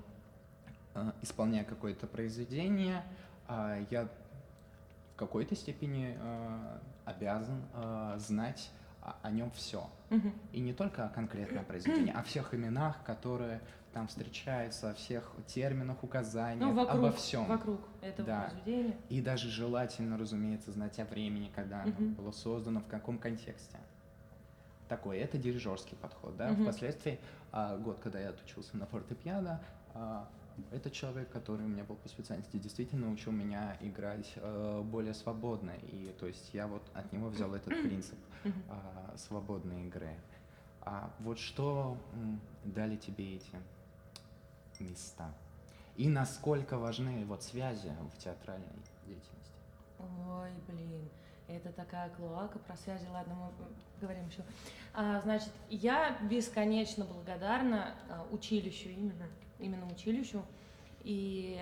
S1: а, исполняя какое-то произведение, а, я в какой-то степени а, обязан а, знать о- нем все.
S2: Мгм.
S1: И не только о конкретном произведении, о всех именах, которые там встречаются, о всех терминах, указаниях,
S2: Ну, вокруг,
S1: обо всем.
S2: вокруг этого
S1: Да.
S2: произведения.
S1: И даже желательно, разумеется, знать о времени, когда оно
S2: Мгм.
S1: было создано, в каком контексте. Такой, это дирижерский подход, да.
S2: Мгм.
S1: Впоследствии, а, год, когда я отучился на фортепиано, а, это человек, который у меня был по специальности, действительно научил меня играть э, более свободно. И то есть я вот от него взял этот принцип а, свободной игры. А вот что м, дали тебе эти места? И насколько важны вот связи в театральной деятельности?
S2: Ой, блин, это такая клоака про связи. Ладно, мы говорим еще. А, значит, я бесконечно благодарна а, училищу именно, именно училищу и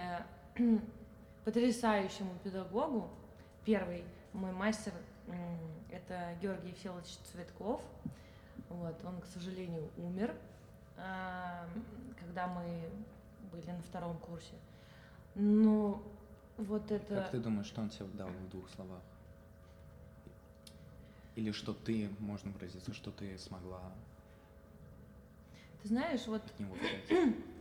S2: э, [CLEARS THROAT] потрясающему педагогу. Первый мой мастер это Георгий Всеволодович Цветков. Вот, он, к сожалению, умер, когда мы были на втором курсе. Ну, вот это...
S1: Как ты думаешь, что он тебе дал в двух словах? Или что ты, можно выразиться, что ты смогла
S2: Ты знаешь, вот,
S1: от него взять? [CLEARS THROAT]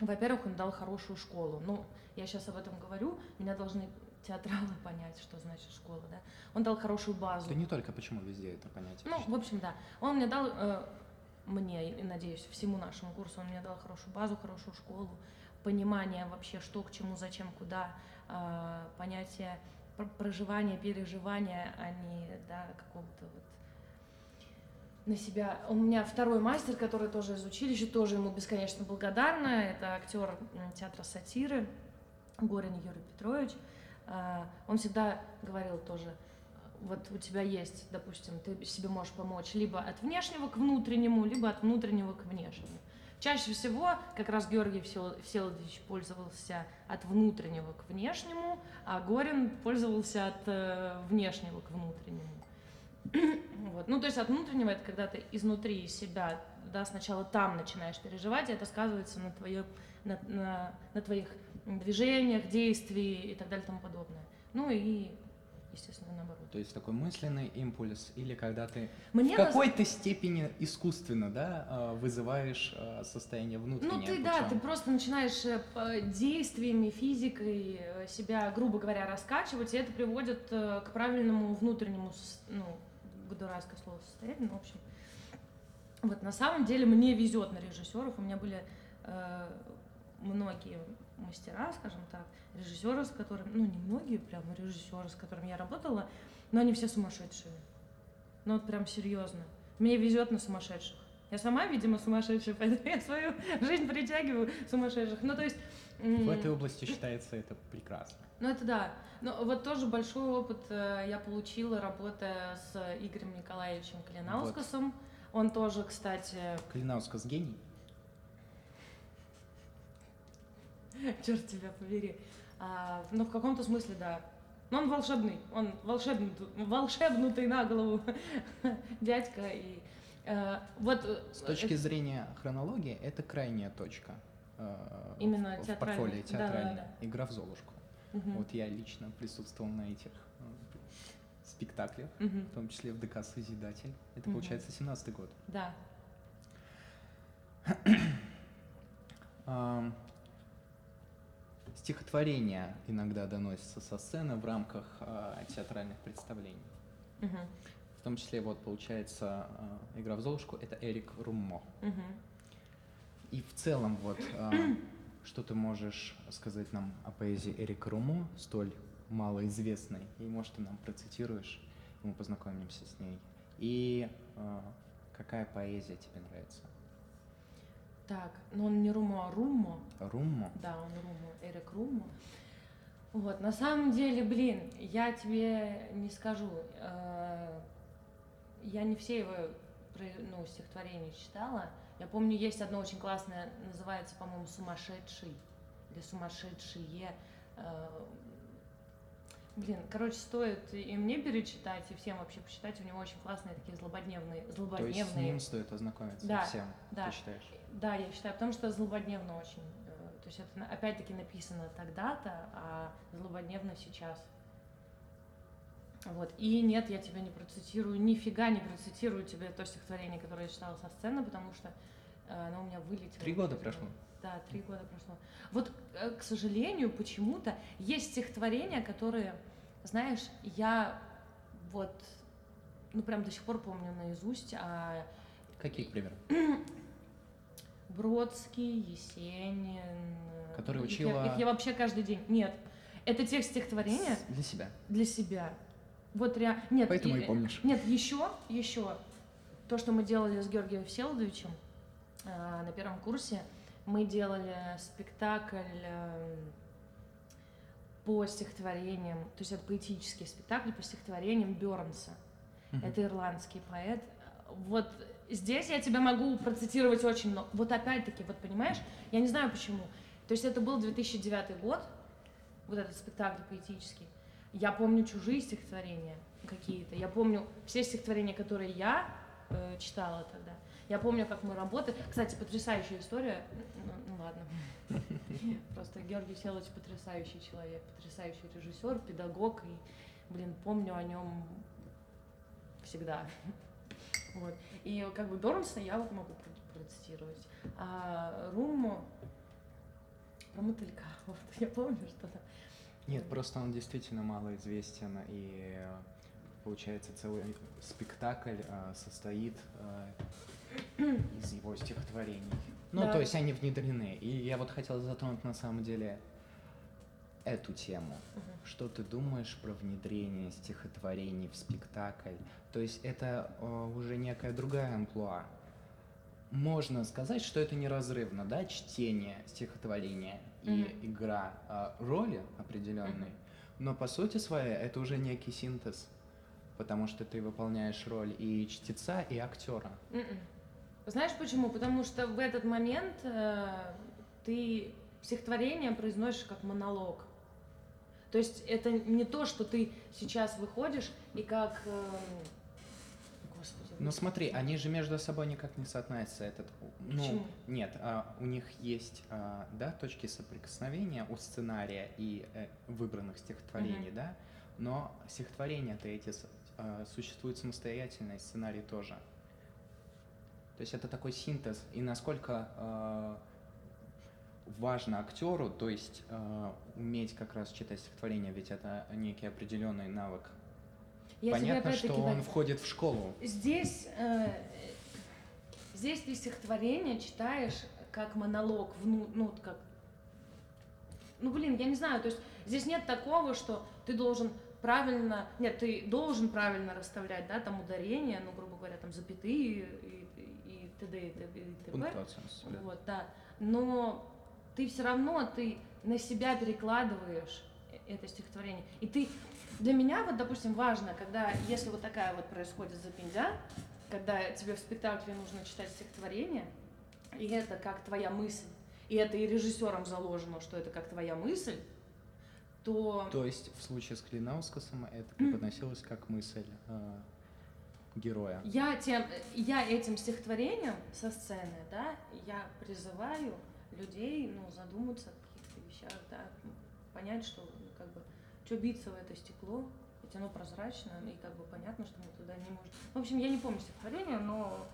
S2: во-первых, он дал хорошую школу. Ну, я сейчас об этом говорю, меня должны театралы [LAUGHS] понять, что значит школа, да. Он дал хорошую базу.
S1: Да не только почему везде это понятие.
S2: Ну, в общем, да. Он мне дал, э, мне, и надеюсь, всему нашему курсу, он мне дал хорошую базу, хорошую школу, понимание вообще, что к чему, зачем, куда, э, понятие пр- проживания, переживания, а не, да, какого-то вот на себя. У меня второй мастер, который тоже из училища, тоже ему бесконечно благодарна. Это актер театра сатиры Горин Юрий Петрович. а, он всегда говорил тоже, вот у тебя есть, допустим, ты себе можешь помочь либо от внешнего к внутреннему, либо от внутреннего к внешнему. Чаще всего как раз Георгий Всеволодович пользовался от внутреннего к внешнему, а Горин пользовался от э, внешнего к внутреннему. [CLEARS THROAT] вот. Ну, то есть от внутреннего это когда ты изнутри себя, да, сначала там начинаешь переживать, и это сказывается на, твоем, на, на, на твоих движениях, действиях и так далее и тому подобное. Ну и естественно, наоборот.
S1: То есть такой мысленный импульс, или когда ты
S2: Мне
S1: в какой-то степени искусственно, да, а, вызываешь а, состояние внутреннего.
S2: Ну ты, да, ты просто начинаешь э, действиями, физикой э, себя, грубо говоря, раскачивать, и это приводит э, к правильному внутреннему, ну, дурацкое слово состояние, ну, в общем. Вот на самом деле мне везет на режиссеров, у меня были э, многие мастера, скажем так, режиссеры, с которыми, ну не многие прям режиссеры, с которыми я работала, но они все сумасшедшие. Ну вот прям серьезно. Мне везет на сумасшедших. Я сама, видимо, сумасшедшая, [LAUGHS] поэтому я свою жизнь притягиваю сумасшедших. Ну то есть...
S1: В этой области считается это прекрасно.
S2: Ну это да. Но вот тоже большой опыт э, я получила, работая с Игорем Николаевичем Калинаускасом. Вот. Он тоже, кстати...
S1: Калинаускас гений? [LAUGHS]
S2: Черт тебя побери. А, ну, в каком-то смысле, да. Но он волшебный, он волшебный, волшебнутый на голову [LAUGHS] дядька. И, э, вот,
S1: э, С точки это... зрения хронологии, это крайняя точка. Э,
S2: Именно
S1: в, в портфолио театральной.
S2: Да, да,
S1: да. Игра в Золушку. Угу. Вот я лично присутствовал на этих э, спектаклях, угу. в том числе в ДК «Созидатель». Это, угу. получается, 17-й год.
S2: Да.
S1: Стихотворения иногда доносятся со сцены в рамках э, театральных представлений.
S2: Угу.
S1: В том числе, вот получается, э, игра в Золушку это Эрик Руммо.
S2: Угу.
S1: И в целом, вот, э, [CLEARS THROAT] что ты можешь сказать нам о поэзии Эрика Руммо, столь малоизвестной, и, может, ты нам процитируешь, и мы познакомимся с ней. И э, какая поэзия тебе нравится?
S2: Так, но он не Румо, а Руммо.
S1: Руммо?
S2: Да, он Руммо, Эрик Руммо. Вот, на самом деле, блин, я тебе не скажу, э, я не все его ну, стихотворения читала. Я помню, есть одно очень классное, называется, по-моему, «Сумасшедший» или «Сумасшедшие». Э, блин, короче, стоит и мне перечитать, и всем вообще почитать. У него очень классные такие злободневные, злободневные. То есть
S1: с ним стоит ознакомиться
S2: да,
S1: всем,
S2: да.
S1: ты считаешь?
S2: Да, я считаю, потому что злободневно очень. Э, то есть это опять-таки написано тогда-то, а злободневно сейчас. Вот. И нет, я тебя не процитирую, нифига не процитирую тебе то стихотворение, которое я читала со сцены, потому что э, оно у меня вылетело.
S1: Три года прошло.
S2: Да, три года прошло. Вот, э, к сожалению, почему-то есть стихотворения, которые, знаешь, я вот, ну прям до сих пор помню наизусть. А...
S1: Какие, к примеру? [CLEARS THROAT]
S2: Бродский, Есенин.
S1: Который учила...
S2: Их, их я вообще каждый день... Нет, это текст стихотворения.
S1: Для себя.
S2: Для себя. Вот ре... Нет,
S1: Поэтому и, и помнишь.
S2: Нет, еще, еще то, что мы делали с Георгием Всеволодовичем э, на первом курсе, мы делали спектакль э, по стихотворениям, то есть это поэтический спектакль по стихотворениям Бернса. Uh-huh. Это ирландский поэт. Вот здесь я тебя могу процитировать очень много. Вот опять-таки, вот понимаешь, я не знаю почему. То есть это был 2009 год, вот этот спектакль поэтический. Я помню чужие стихотворения какие-то. Я помню все стихотворения, которые я э, читала тогда. Я помню, как мы работали. Кстати, потрясающая история. Ну, ну ладно. [LAUGHS] Просто Георгий Селович потрясающий человек, потрясающий режиссер, педагог. И, блин, помню о нем всегда. Вот. И как бы Дормса я вот могу процитировать. А Руму про мотылька. [LAUGHS] Вот, я помню, что там.
S1: Нет, просто он действительно мало известен, и получается целый спектакль а, состоит а, из его стихотворений. Ну, да. то есть они внедрены. И я вот хотел затронуть на самом деле эту тему.
S2: Угу.
S1: Что ты думаешь про внедрение стихотворений в спектакль? То есть это э, уже некая другая амплуа. Можно сказать, что это неразрывно, да, чтение стихотворения и mm игра э, роли определенной. mm Но по сути своей это уже некий синтез, потому что ты выполняешь роль и чтеца, и актера.
S2: Мгм. Знаешь почему? Потому что в этот момент э, ты стихотворение произносишь как монолог. То есть это не то, что ты сейчас выходишь и как... эм, Господи.
S1: Но смотри, они же между собой никак не соотносятся. Этот, ну,
S2: Почему?
S1: нет, а, у них есть, а, да, точки соприкосновения у сценария и э, выбранных стихотворений,
S2: Мгм.
S1: да, но стихотворения-то эти а, существуют самостоятельно, и сценарий тоже. То есть это такой синтез. И насколько важно актеру, то есть а, уметь как раз читать стихотворение, ведь это некий определенный навык.
S2: Я
S1: Понятно, что он
S2: говорю.
S1: входит в школу.
S2: Здесь, э, здесь ты стихотворение читаешь как монолог, вну, ну, как... Ну, блин, я не знаю, то есть здесь нет такого, что ты должен правильно... Нет, ты должен правильно расставлять, да, там ударения, ну, грубо говоря, там запятые и, и, и т.д. и т.п. и т.п.
S1: Пунктуация, да.
S2: Вот, да. Но ты все равно, ты на себя перекладываешь э- это стихотворение. И ты, для меня вот, допустим, важно, когда, если вот такая вот происходит запиндя, когда тебе в спектакле нужно читать стихотворение, и это как твоя мысль, и это и режиссером заложено, что это как твоя мысль, то...
S1: То есть в случае с Клинаускасом это преподносилось как мысль э, героя.
S2: Я, тем, я этим стихотворением со сцены, да, я призываю людей, ну, задуматься о каких-то вещах, да, понять, что, ну, как бы, что биться в это стекло, ведь оно прозрачно, и как бы понятно, что мы туда не можем. В общем, я не помню стихотворение, но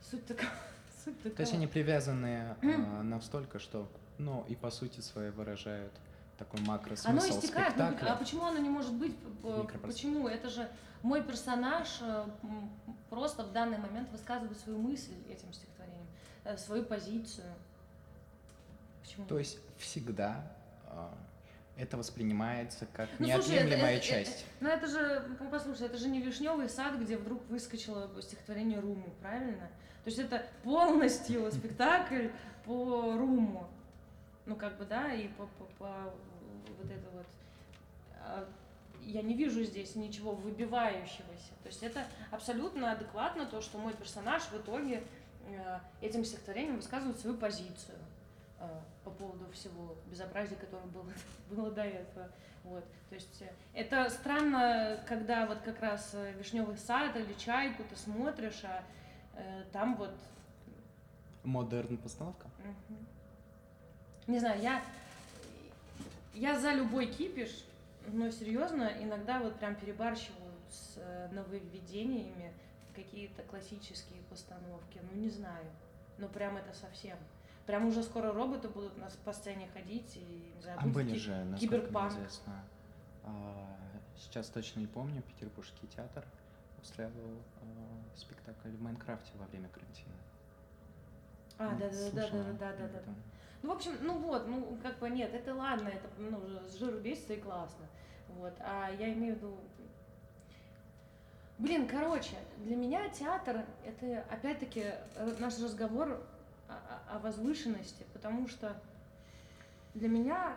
S2: суть такая. [LAUGHS] Суть такая.
S1: То есть они привязаны э, настолько, что, ну, и по сути своей выражают такой макросмысл
S2: Оно истекает. ну,
S1: спектакля.
S2: а почему оно не может быть? Почему? Это же мой персонаж э, просто в данный момент высказывает свою мысль этим стихотворением, э, свою позицию. Почему?
S1: То есть всегда э, это воспринимается как
S2: Ну, слушай, это-
S1: неотъемлемая
S2: это-
S1: часть.
S2: Ну это же, ну, послушай, это же не вишневый сад, где вдруг выскочило стихотворение Руму, правильно? То есть это полностью [LAUGHS] спектакль по Руму. Ну как бы, да, и по, по- по вот это вот. а, Я не вижу здесь ничего выбивающегося. То есть это абсолютно адекватно то, что мой персонаж в итоге э, этим стихотворением высказывает свою позицию по поводу всего безобразия, которое было, [LAUGHS] было до этого. Вот. То есть э, это странно, когда вот как раз э, вишневый сад или чайку ты смотришь, а э, там вот
S1: Модерн постановка?
S2: Мгм. Не знаю, я, я за любой кипиш, но серьезно, иногда вот прям перебарщиваю с э, нововведениями какие-то классические постановки. Ну, не знаю. Ну, прям это совсем. Прям уже скоро роботы будут нас по сцене ходить и, не знаю,
S1: А были
S2: ки-
S1: же,
S2: киберпанк.
S1: известно, а, сейчас точно не помню, Петербургский театр устраивал а, спектакль в Майнкрафте во время карантина.
S2: А,
S1: Ну,
S2: да, да, да, да, да, да, да. Ну, в общем, ну вот, ну, как бы нет, это ладно, это, ну, с жиру бесится и классно. Вот, а я имею в виду... Блин, короче, для меня театр — это, опять-таки, р- наш разговор о, возвышенности, потому что для меня,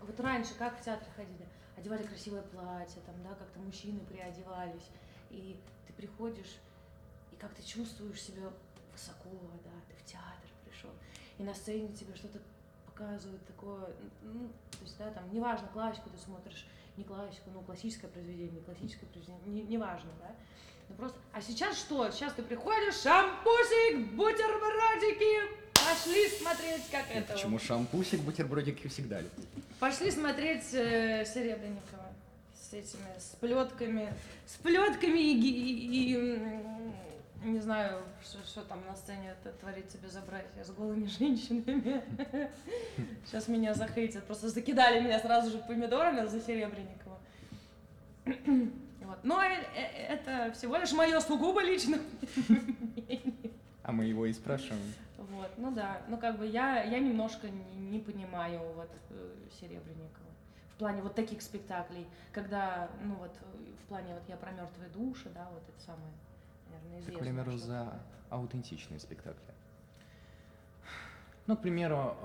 S2: вот раньше, как в театр ходили, одевали красивое платье, там, да, как-то мужчины приодевались, и ты приходишь, и как ты чувствуешь себя высоко, да, ты в театр пришел, и на сцене тебе что-то показывают такое, ну, то есть, да, там, неважно, классику ты смотришь, не классику, ну, классическое произведение, не классическое произведение, не, неважно, да, ну, просто, а сейчас что? Сейчас ты приходишь, шампусик, бутербродики, пошли смотреть, как это.
S1: Почему шампусик, бутербродики всегда люблю?
S2: Пошли смотреть э, Серебренникова с этими, с плетками, с плетками и, и- и, не знаю, что, что там на сцене это творится безобразие с голыми [LAUGHS] женщинами. Сейчас меня захейтят, просто закидали меня сразу же помидорами за Серебренникова. Вот. Но э- э- это всего лишь мое сугубо личное мнение.
S1: А мы его и спрашиваем.
S2: Вот, ну да, ну как бы я, я немножко не, не понимаю вот э, Серебренникова. В плане вот таких спектаклей, когда, ну вот, в плане вот я про мертвые души, да, вот это самое, наверное,
S1: Ты,
S2: известное.
S1: к примеру, за аутентичные спектакли. Ну, к примеру...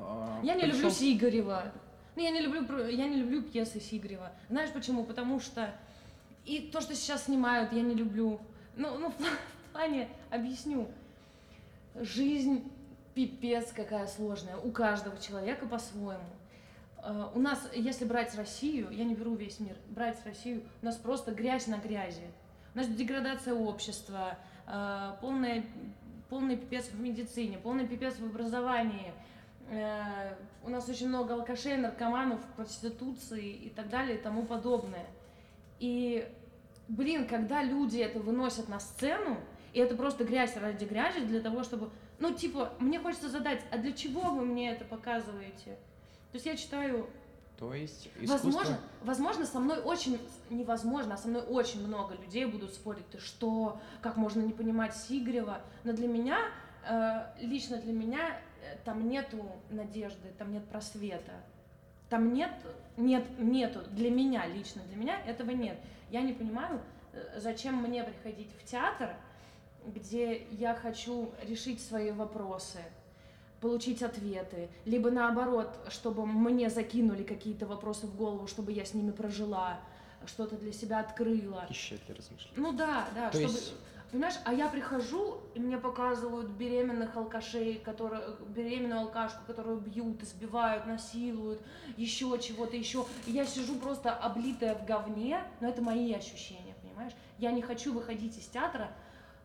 S2: Я не
S1: пришёл-
S2: люблю Сигарева. Ну, я не люблю, я не люблю пьесы Сигрева. Знаешь почему? Потому что и то, что сейчас снимают, я не люблю. Ну, ну в [LAUGHS] пла- в плане, объясню. Жизнь пипец какая сложная. У каждого человека по-своему. Э, У нас, если брать Россию, я не беру весь мир, брать Россию, у нас просто грязь на грязи. У нас деградация общества, э, полная, полный пипец в медицине, полный пипец в образовании. Э, У нас очень много алкашей, наркоманов, проституции и так далее и тому подобное. И, блин, когда люди это выносят на сцену, и это просто грязь ради грязи для того, чтобы... Ну, типа, мне хочется задать, а для чего вы мне это показываете? То есть я читаю
S1: То есть искусство...
S2: Возможно, возможно, со мной очень невозможно, а со мной очень много людей будут спорить, ты что, как можно не понимать Сигрева. Но для меня, э, лично для меня, э, там нету надежды, там нет просвета. Там нет, нет, нету, для меня, лично для меня этого нет. Я не понимаю, э, зачем мне приходить в театр, где я хочу решить свои вопросы, получить ответы, либо наоборот, чтобы мне закинули какие-то вопросы в голову, чтобы я с ними прожила, что-то для себя открыла.
S1: Пища для размышлений.
S2: Ну да, да,
S1: То
S2: чтобы...
S1: есть-
S2: Понимаешь, а я прихожу, и мне показывают беременных алкашей, которые, беременную алкашку, которую бьют, избивают, насилуют, еще чего-то еще. И я сижу просто облитая в говне, но это мои ощущения, понимаешь? Я не хочу выходить из театра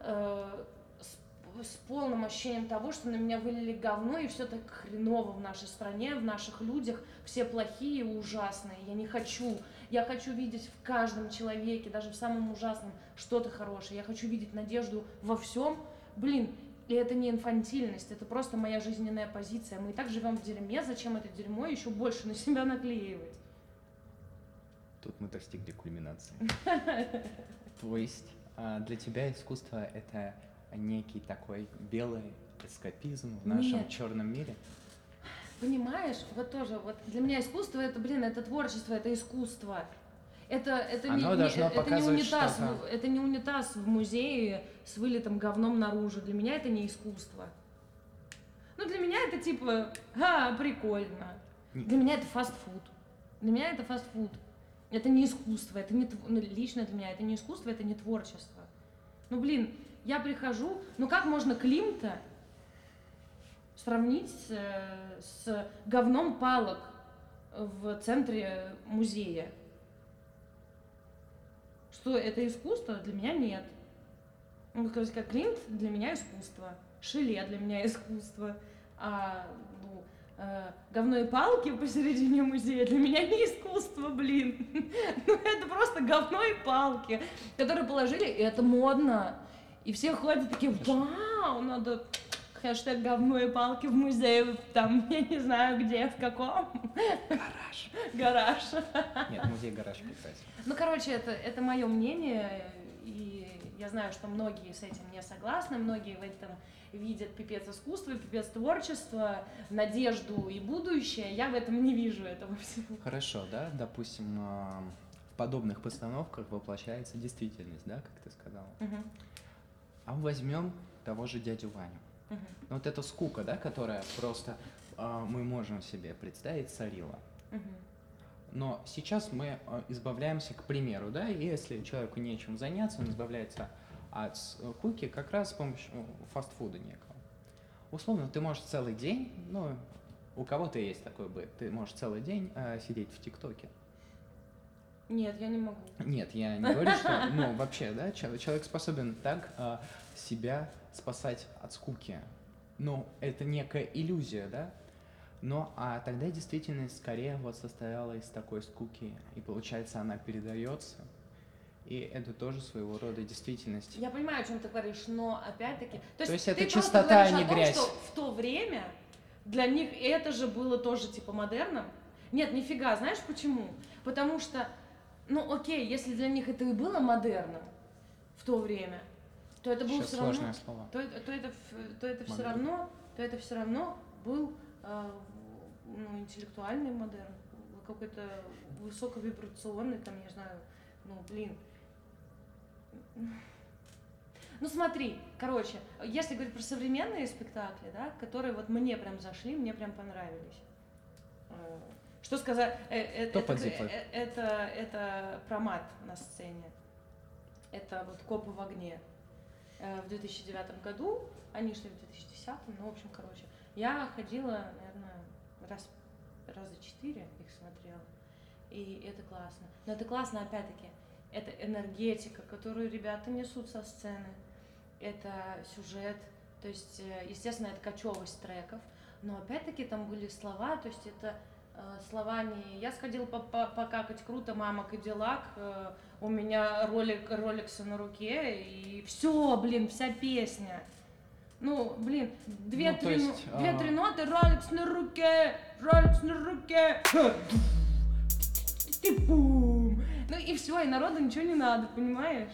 S2: э, с, с полным ощущением того, что на меня вылили говно, и все так хреново в нашей стране, в наших людях, все плохие, ужасные. Я не хочу. Я хочу видеть в каждом человеке, даже в самом ужасном, что-то хорошее. Я хочу видеть надежду во всем. Блин, и это не инфантильность, это просто моя жизненная позиция. Мы и так живем в дерьме, зачем это дерьмо еще больше на себя наклеивать?
S1: Тут мы достигли кульминации. [LAUGHS] То есть а, для тебя искусство это некий такой белый эскапизм в нашем черном мире?
S2: Понимаешь, вот тоже, вот для меня искусство это, блин, это творчество, это искусство. Это, это, не,
S1: Оно
S2: не-
S1: должно
S2: это не унитаз,
S1: что-то.
S2: это не унитаз в музее с вылитым говном наружу. Для меня это не искусство. Ну, для меня это типа, а, прикольно. Для меня это фастфуд. Для меня это фастфуд. Это не искусство, это не ну, лично для меня это не искусство, это не творчество. Ну, блин, я прихожу, ну как можно Климта сравнить с, э, с говном палок в центре музея? Что это искусство? Для меня нет. Ну, как сказать, Климт для меня искусство. Шиле для меня [LAUGHS] искусство. А, ну, э, говно и палки посередине музея для меня не искусство, блин. [LAUGHS] Ну, это просто говно и палки, которые положили, и это модно. И все ходят такие, вау, надо хэштег говно и палки в музее, там, [LAUGHS] я не знаю где, в каком.
S1: Гараж.
S2: Гараж.
S1: Нет, музей гараж прекрасен.
S2: Ну, короче, это, это мое мнение, и я знаю, что многие с этим не согласны, многие в этом видят пипец искусства, пипец творчества, надежду и будущее. Я в этом не вижу этого всего.
S1: Хорошо, да, допустим, а, в подобных постановках воплощается действительность, да, как ты сказала.
S2: Мгм,
S1: А возьмем того же дядю Ваню.
S2: Мгм.
S1: Ну, Вот эта скука, да, которая просто а, мы можем себе представить царила.
S2: Мгм.
S1: Но сейчас мы а, избавляемся, к примеру, да, если человеку нечем заняться, он избавляется от скуки как раз с помощью фастфуда некого. Условно, ты можешь целый день, ну, у кого-то есть такой быт, ты можешь целый день а, сидеть в ТикТоке.
S2: Нет, я не могу.
S1: Нет, я не говорю, что, ну, вообще, да, чел- человек способен так а, себя спасать от скуки. Ну, это некая иллюзия, да? Но, а тогда действительность скорее вот состояла из такой скуки, и получается она передается, и это тоже своего рода действительность.
S2: Я понимаю, о чем ты говоришь, но опять-таки...
S1: То есть это
S2: ты просто
S1: чистота, а не
S2: том,
S1: грязь.
S2: что в то время для них это же было тоже типа модерном. Нет, нифига, знаешь почему? Потому что, ну окей, если для них это и было модерном в то время, то это было все равно...
S1: слово.
S2: То, это- то это, то это все равно, то это все равно был э, ну, интеллектуальный модерн, какой-то высоковибрационный, там, я знаю, ну, блин. Ну смотри, короче, если говорить про современные спектакли, да, которые вот мне прям зашли, мне прям понравились. Что сказать? Э, э, это,
S1: один
S2: э,
S1: факт.
S2: э, это, это промат на сцене. Это вот копы в огне. Э, В 2009 году, они шли в 2010, ну, в общем, короче. Я ходила, наверное, раз, раза четыре их смотрела. И это классно. Но это классно, опять-таки, это энергетика, которую ребята несут со сцены. Это сюжет. То есть, естественно, это кочевость треков. Но опять-таки там были слова, то есть это э, слова не «я сходил по- по- покакать, круто, мама, Кадиллак», э, «у меня ролик, роликсы на руке», и все, блин, вся песня. Ну, блин, две-три ну, две-три
S1: а-
S2: ноты, роликс на руке, роликс на руке, ты бум. Ну и все, и народу ничего не надо, понимаешь?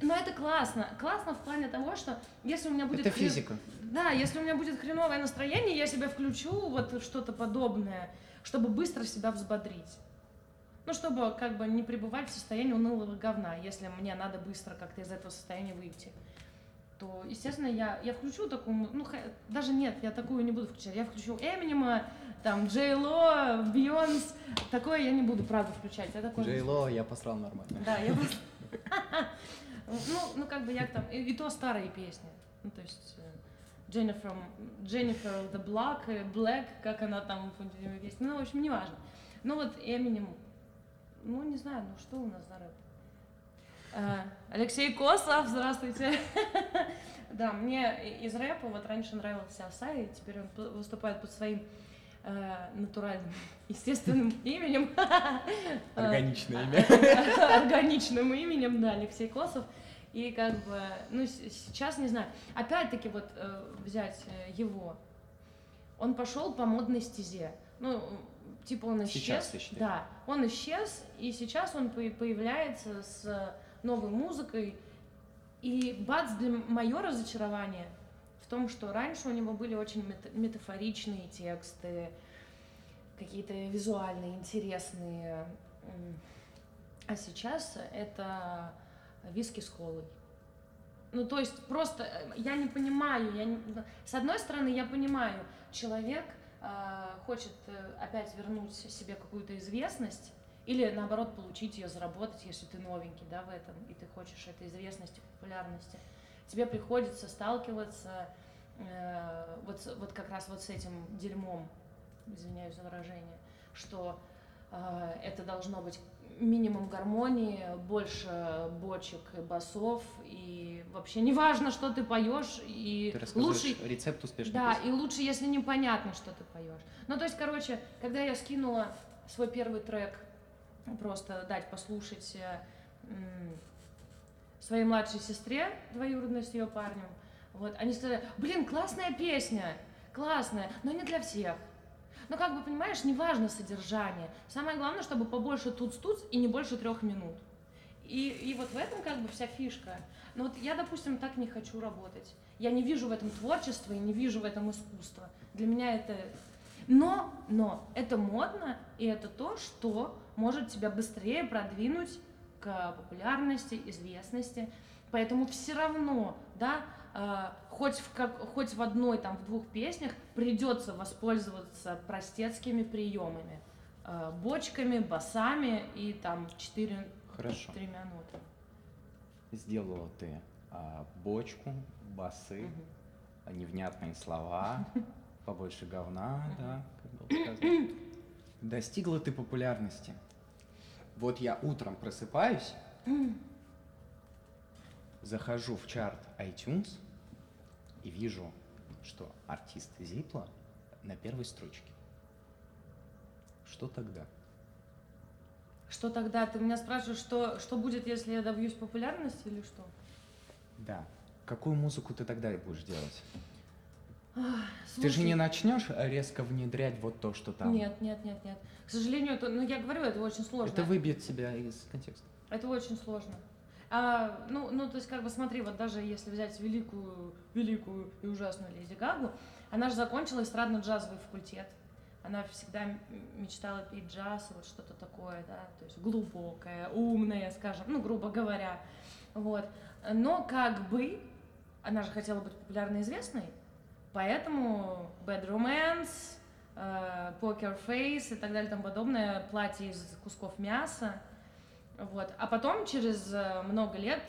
S2: Но это классно. Классно в плане того, что если у меня будет...
S1: Это
S2: хрен-
S1: физика.
S2: Да, если у меня будет хреновое настроение, я себя включу вот что-то подобное, чтобы быстро себя взбодрить. Ну, чтобы как бы не пребывать в состоянии унылого говна, если мне надо быстро как-то из этого состояния выйти. То, естественно, я, я включу такую, ну, даже нет, я такую не буду включать. Я включу Эминема, там, Джей Ло, Бейонс. Такое я не буду, правда, включать. Я такое
S1: Джей Ло, я посрал нормально.
S2: да, я. [LAUGHS] [LAUGHS] Ну, ну, как бы я там... И, и то старые песни. Ну, то есть... Jennifer, Jennifer the Black, э, Black, как она там есть. Ну, в общем, неважно. Ну, вот Эминем... Ну, не знаю, ну, что у нас за рэп? Э, Алексей Косов, здравствуйте. [LAUGHS] Да, мне из рэпа вот раньше нравился Асай, теперь он выступает под своим э, натуральным, [LAUGHS] естественным именем. [LAUGHS]
S1: Органичное имя.
S2: органичным именем, да, Алексей Косов. И как бы, ну, сейчас не знаю. Опять-таки вот э, взять э, его, он пошел по модной стезе. Ну, типа он исчез.
S1: Сейчас?
S2: Да, он исчез, и сейчас он по- появляется с новой музыкой. И бац, для мое разочарование в том, что раньше у него были очень мета- метафоричные тексты, какие-то визуальные, интересные. А сейчас это виски с колой. Ну, то есть просто э, я не понимаю, я не- с одной стороны, я понимаю, человек э, хочет э, опять вернуть себе какую-то известность или наоборот получить ее, заработать, если ты новенький, да, в этом, и ты хочешь этой известности, популярности. Тебе приходится сталкиваться э, вот, вот как раз вот с этим дерьмом, извиняюсь за выражение, что э, это должно быть минимум гармонии, больше бочек и басов, и вообще не важно, что ты поешь, и
S1: Ты
S2: лучше,
S1: рецепт успешной
S2: да,
S1: песни.
S2: и лучше, если непонятно, что ты поешь. Ну, то есть, короче, когда я скинула свой первый трек, просто дать послушать э, своей младшей сестре, двоюродной с ее парнем, вот, они сказали, блин, классная песня, классная, но не для всех. Ну, как бы, понимаешь, неважно содержание. Самое главное, чтобы побольше туц-туц и не больше трех минут. И, и вот в этом как бы вся фишка. Но вот я, допустим, так не хочу работать. Я не вижу в этом творчества и не вижу в этом искусства. Для меня это... Но, но, это модно, и это то, что может тебя быстрее продвинуть к популярности, известности. Поэтому все равно, да, хоть, в как, хоть в одной, там, в двух песнях придется воспользоваться простецкими приемами. Э, бочками, басами и там 4
S1: Хорошо.
S2: Три минуты.
S1: Сделала ты а, бочку, басы, а, невнятные слова, [LAUGHS] побольше говна, да, как было сказано. Достигла ты популярности. Вот я утром просыпаюсь, захожу в чарт iTunes и вижу, что артист Зипла на первой строчке. Что тогда?
S2: Что тогда? Ты меня спрашиваешь, что, что будет, если я добьюсь популярности или что?
S1: Да. Какую музыку ты тогда будешь делать?
S2: Ах,
S1: Ты же
S2: слушай,
S1: не начнешь резко внедрять вот то, что там.
S2: Нет, нет, нет, нет. К сожалению, это, ну я говорю, это очень сложно.
S1: Это выбьет тебя из контекста.
S2: Это очень сложно. А, ну, ну, то есть, как бы, смотри, вот даже если взять великую, великую и ужасную Леди Гагу, она же закончила эстрадно-джазовый факультет. Она всегда мечтала петь джаз, вот что-то такое, да, то есть глубокое, умное, скажем, ну, грубо говоря. Вот. Но как бы она же хотела быть популярной и известной, поэтому Bad Romance, э, Poker Face и так далее и тому подобное, платье из кусков мяса. Вот. А потом, через э, много лет,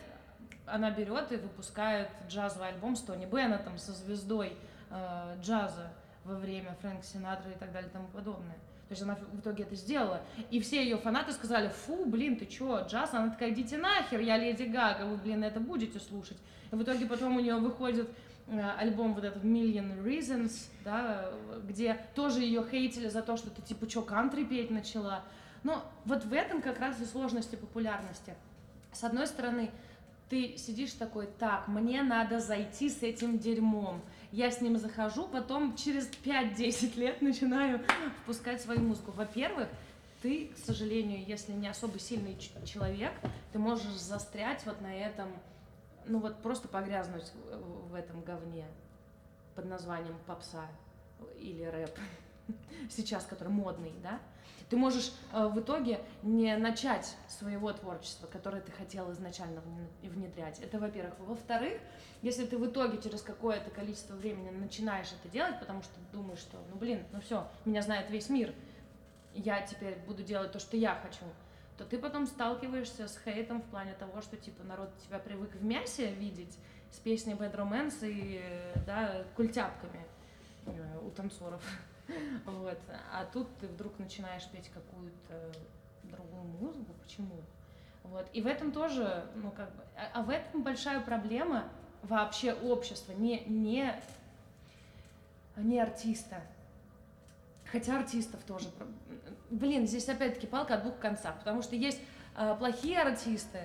S2: она берет и выпускает джазовый альбом с Тони Беннетом, со звездой э, джаза во время Фрэнка Синатры и так далее и тому подобное. То есть она в итоге это сделала. И все ее фанаты сказали, фу, блин, ты чё, джаз? Она такая, идите нахер, я Леди Гага, вы, блин, это будете слушать. И в итоге потом у нее выходит э, альбом вот этот Million Reasons, да, где тоже ее хейтили за то, что ты типа чё, кантри петь начала. Но вот в этом как раз и сложности популярности. С одной стороны, ты сидишь такой, так, мне надо зайти с этим дерьмом. Я с ним захожу, потом через 5-10 лет начинаю впускать свою музыку. Во-первых, ты, к сожалению, если не особо сильный человек, ты можешь застрять вот на этом, ну вот просто погрязнуть в этом говне под названием попса или рэп сейчас, который модный, да? Ты можешь э, в итоге не начать своего творчества, которое ты хотел изначально внедрять. Это во-первых. Во-вторых, если ты в итоге через какое-то количество времени начинаешь это делать, потому что думаешь, что, ну блин, ну все, меня знает весь мир, я теперь буду делать то, что я хочу, то ты потом сталкиваешься с хейтом в плане того, что типа народ тебя привык в мясе видеть с песней Bad Romance и да, культяпками э, у танцоров. [LAUGHS] Вот. А тут ты вдруг начинаешь петь какую-то другую музыку. Почему? Вот. И в этом тоже, ну как бы, а, а в этом большая проблема вообще общества, не, не, не артиста. Хотя артистов тоже. Блин, здесь опять-таки палка от двух концах, потому что есть э, плохие артисты,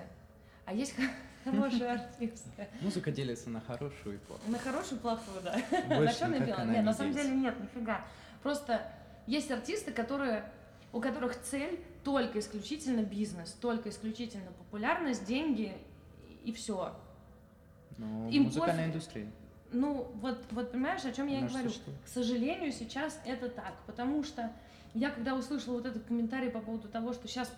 S2: а есть [LAUGHS] хорошие [LAUGHS] артисты.
S1: Музыка делится на хорошую и плохую.
S2: На хорошую и плохую, да.
S1: Больше
S2: на
S1: никак она
S2: Нет,
S1: не
S2: на самом деле нет, нифига. Просто есть артисты, которые, у которых цель только исключительно бизнес, только исключительно популярность, деньги и все.
S1: Ну,
S2: Им
S1: музыкальная
S2: пофиг.
S1: индустрия.
S2: Ну, вот, вот понимаешь, о чем я и говорю.
S1: существует.
S2: К сожалению, сейчас это так, потому что я когда услышала вот этот комментарий по поводу того, что сейчас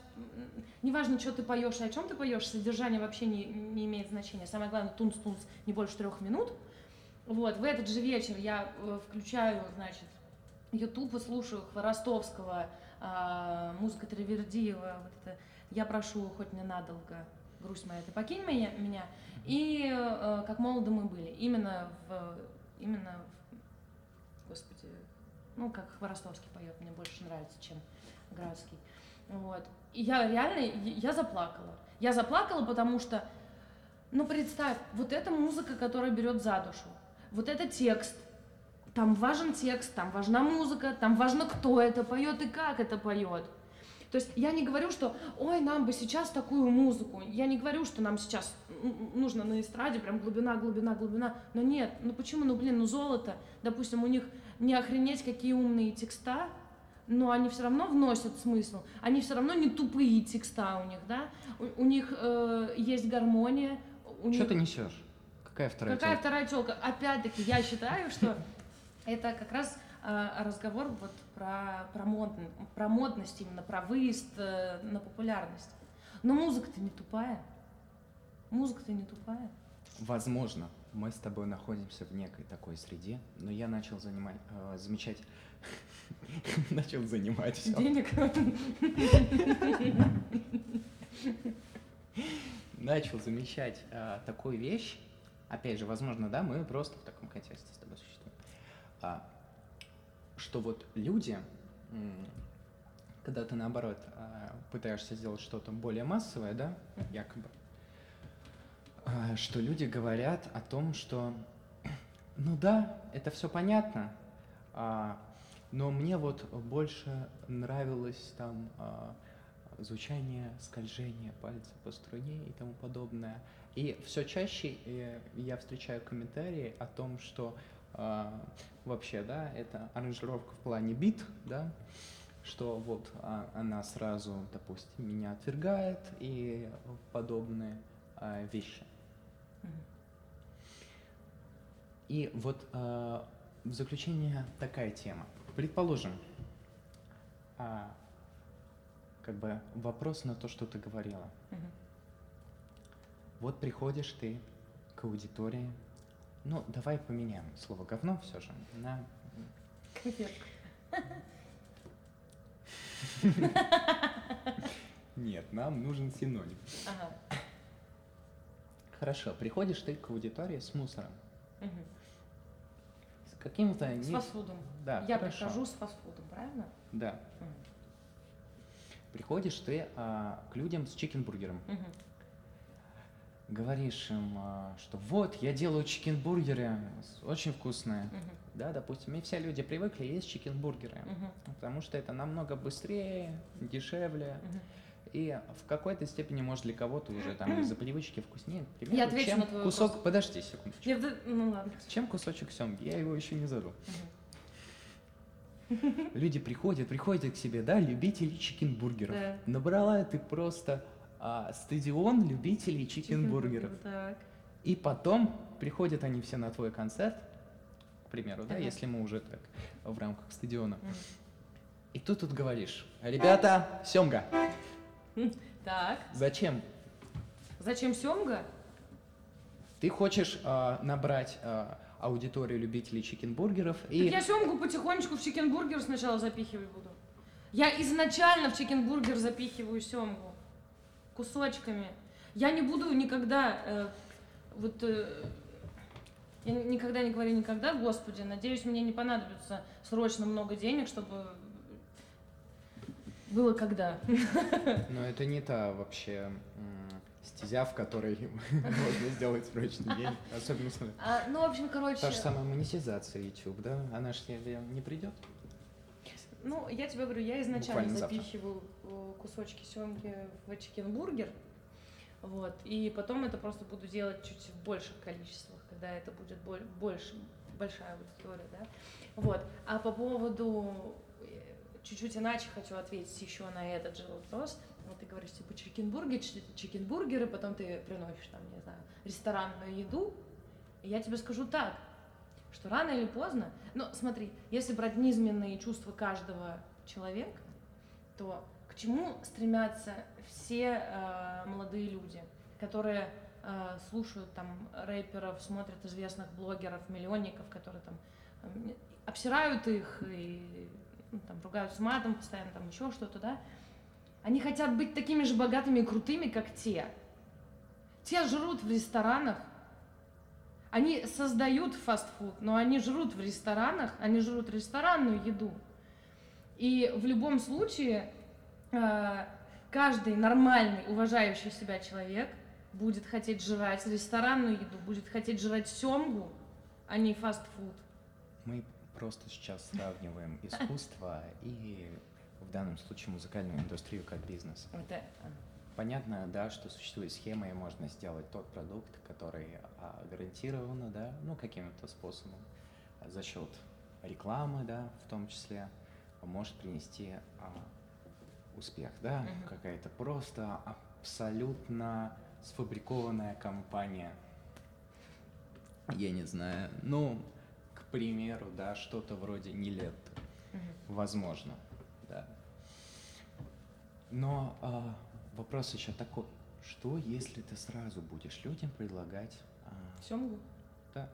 S2: неважно, что ты поешь и о чем ты поешь, содержание вообще не, не имеет значения. Самое главное, тунц-тунц не больше трех минут. Вот, в этот же вечер я э, включаю, значит, YouTube слушаю Хворостовского, а, музыка Травердиева, вот это «Я прошу, хоть ненадолго, грусть моя, ты покинь меня», меня. и э, «Как молоды мы были», именно в, именно в, господи, ну, как Хворостовский поет, мне больше нравится, чем Градский. Вот. И я реально, я заплакала. Я заплакала, потому что, ну, представь, вот эта музыка, которая берет за душу, вот это текст, там важен текст, там важна музыка, там важно, кто это поет и как это поет. То есть я не говорю, что, ой, нам бы сейчас такую музыку. Я не говорю, что нам сейчас нужно на эстраде прям глубина, глубина, глубина. Но нет, ну почему, ну блин, ну золото, допустим, у них не охренеть какие умные текста, но они все равно вносят смысл. Они все равно не тупые текста у них, да? У, у них э, есть гармония.
S1: Что
S2: них...
S1: ты несешь? Какая вторая
S2: Какая
S1: тёлка?
S2: вторая телка? Опять-таки, я считаю, что это как раз э, разговор вот про, про, модн- про модность, именно про выезд э, на популярность. Но музыка-то не тупая. Музыка-то не тупая.
S1: Возможно, мы с тобой находимся в некой такой среде, но я начал занимать, э, замечать, [LAUGHS] начал занимать все.
S2: Денег.
S1: начал замечать э, такую вещь, опять же, возможно, да, мы просто в таком контексте с тобой существуем, а, что вот люди, когда ты наоборот а, пытаешься сделать что-то более массовое, да, якобы, а, что люди говорят о том, что, ну да, это все понятно, а, но мне вот больше нравилось там а, звучание, скольжение пальца по струне и тому подобное. И все чаще э, я встречаю комментарии о том, что а, вообще, да, это аранжировка в плане бит, да, что вот а, она сразу, допустим, меня отвергает и подобные а, вещи. И вот а, в заключение такая тема. Предположим, а, как бы вопрос на то, что ты говорила. Вот приходишь ты к аудитории. Ну, давай поменяем слово говно все же на. Нет, нам нужен синоним.
S2: Ага.
S1: Хорошо, приходишь ты к аудитории с мусором. С каким-то...
S2: С
S1: не-
S2: фастфудом.
S1: Да,
S2: Я
S1: хорошо.
S2: прихожу с фастфудом, правильно?
S1: Да. Приходишь ты а, к людям с чикенбургером. Говоришь им, а, что вот, я делаю чикенбургеры, очень вкусные.
S2: Мгм.
S1: Да, допустим, и все люди привыкли есть чикенбургеры.
S2: Мгм.
S1: Потому что это намного быстрее, дешевле.
S2: Мгм.
S1: И в какой-то степени, может, для кого-то уже там из-за привычки вкуснее. К примеру,
S2: Я отвечу
S1: чем
S2: на твой
S1: кусок...
S2: вопрос.
S1: Подожди секундочку.
S2: Я Ну ладно.
S1: Чем кусочек семги? Я его еще не задал. Люди приходят, приходят к себе, да, любители чикенбургеров.
S2: Да.
S1: Набрала ты просто а, стадион любителей чикенбургеров.
S2: Так.
S1: И потом приходят они все на твой концерт, к примеру, да,
S2: Ага.
S1: если мы уже так в рамках стадиона. И ты тут говоришь, ребята, семга, [LAUGHS]
S2: Так.
S1: зачем?
S2: Зачем семга?
S1: Ты хочешь а, набрать а, аудиторию любителей чикенбургеров и...
S2: Так я семгу потихонечку в чикенбургер сначала запихивать буду. Я изначально в чикенбургер запихиваю семгу кусочками. Я не буду никогда э, вот э, я ни- никогда не говорю никогда, Господи, надеюсь, мне не понадобится срочно много денег, чтобы было когда.
S1: Но это не та вообще стезя, в которой [LAUGHS] можно сделать срочный день, особенно с...
S2: А, ну, в общем, короче,
S1: Та же самая монетизация YouTube, да? Она же тебе не придет?
S2: Ну, я тебе говорю, я изначально
S1: Буквально завтра.
S2: запихиваю э, кусочки семги в чикенбургер, вот, и потом это просто буду делать чуть в больших количествах, когда это будет боль- больше, большая аудитория, да, вот. А по поводу, э, чуть-чуть иначе хочу ответить еще на этот же вопрос. Вот ты говоришь, типа, чикенбургер, чи- чикенбургеры, потом ты приносишь там, не знаю, ресторанную еду, и я тебе скажу так, что рано или поздно, ну смотри, если брать низменные чувства каждого человека, то чему стремятся все э, молодые люди, которые э, слушают там рэперов, смотрят известных блогеров, миллионников, которые там э, обсирают их и ну, там ругаются матом постоянно, там еще что-то, да? Они хотят быть такими же богатыми и крутыми, как те. Те жрут в ресторанах, они создают фастфуд, но они жрут в ресторанах, они жрут ресторанную еду. И в любом случае каждый нормальный, уважающий себя человек будет хотеть жрать ресторанную еду, будет хотеть жрать семгу, а не фастфуд.
S1: Мы просто сейчас сравниваем [LAUGHS] искусство и в данном случае музыкальную индустрию как бизнес.
S2: Это,
S1: Понятно, да, что существует схема, и можно сделать тот продукт, который а, гарантированно, да, ну, каким-то способом, а, за счет рекламы, да, в том числе, может принести а, успех, да,
S2: Мгм.
S1: какая-то просто абсолютно сфабрикованная компания. Я не знаю, ну, к примеру, да, что-то вроде Нилетто.
S2: Мгм.
S1: Возможно, да. Но а, вопрос еще такой, что если ты сразу будешь людям предлагать, а,
S2: Семгу?
S1: да,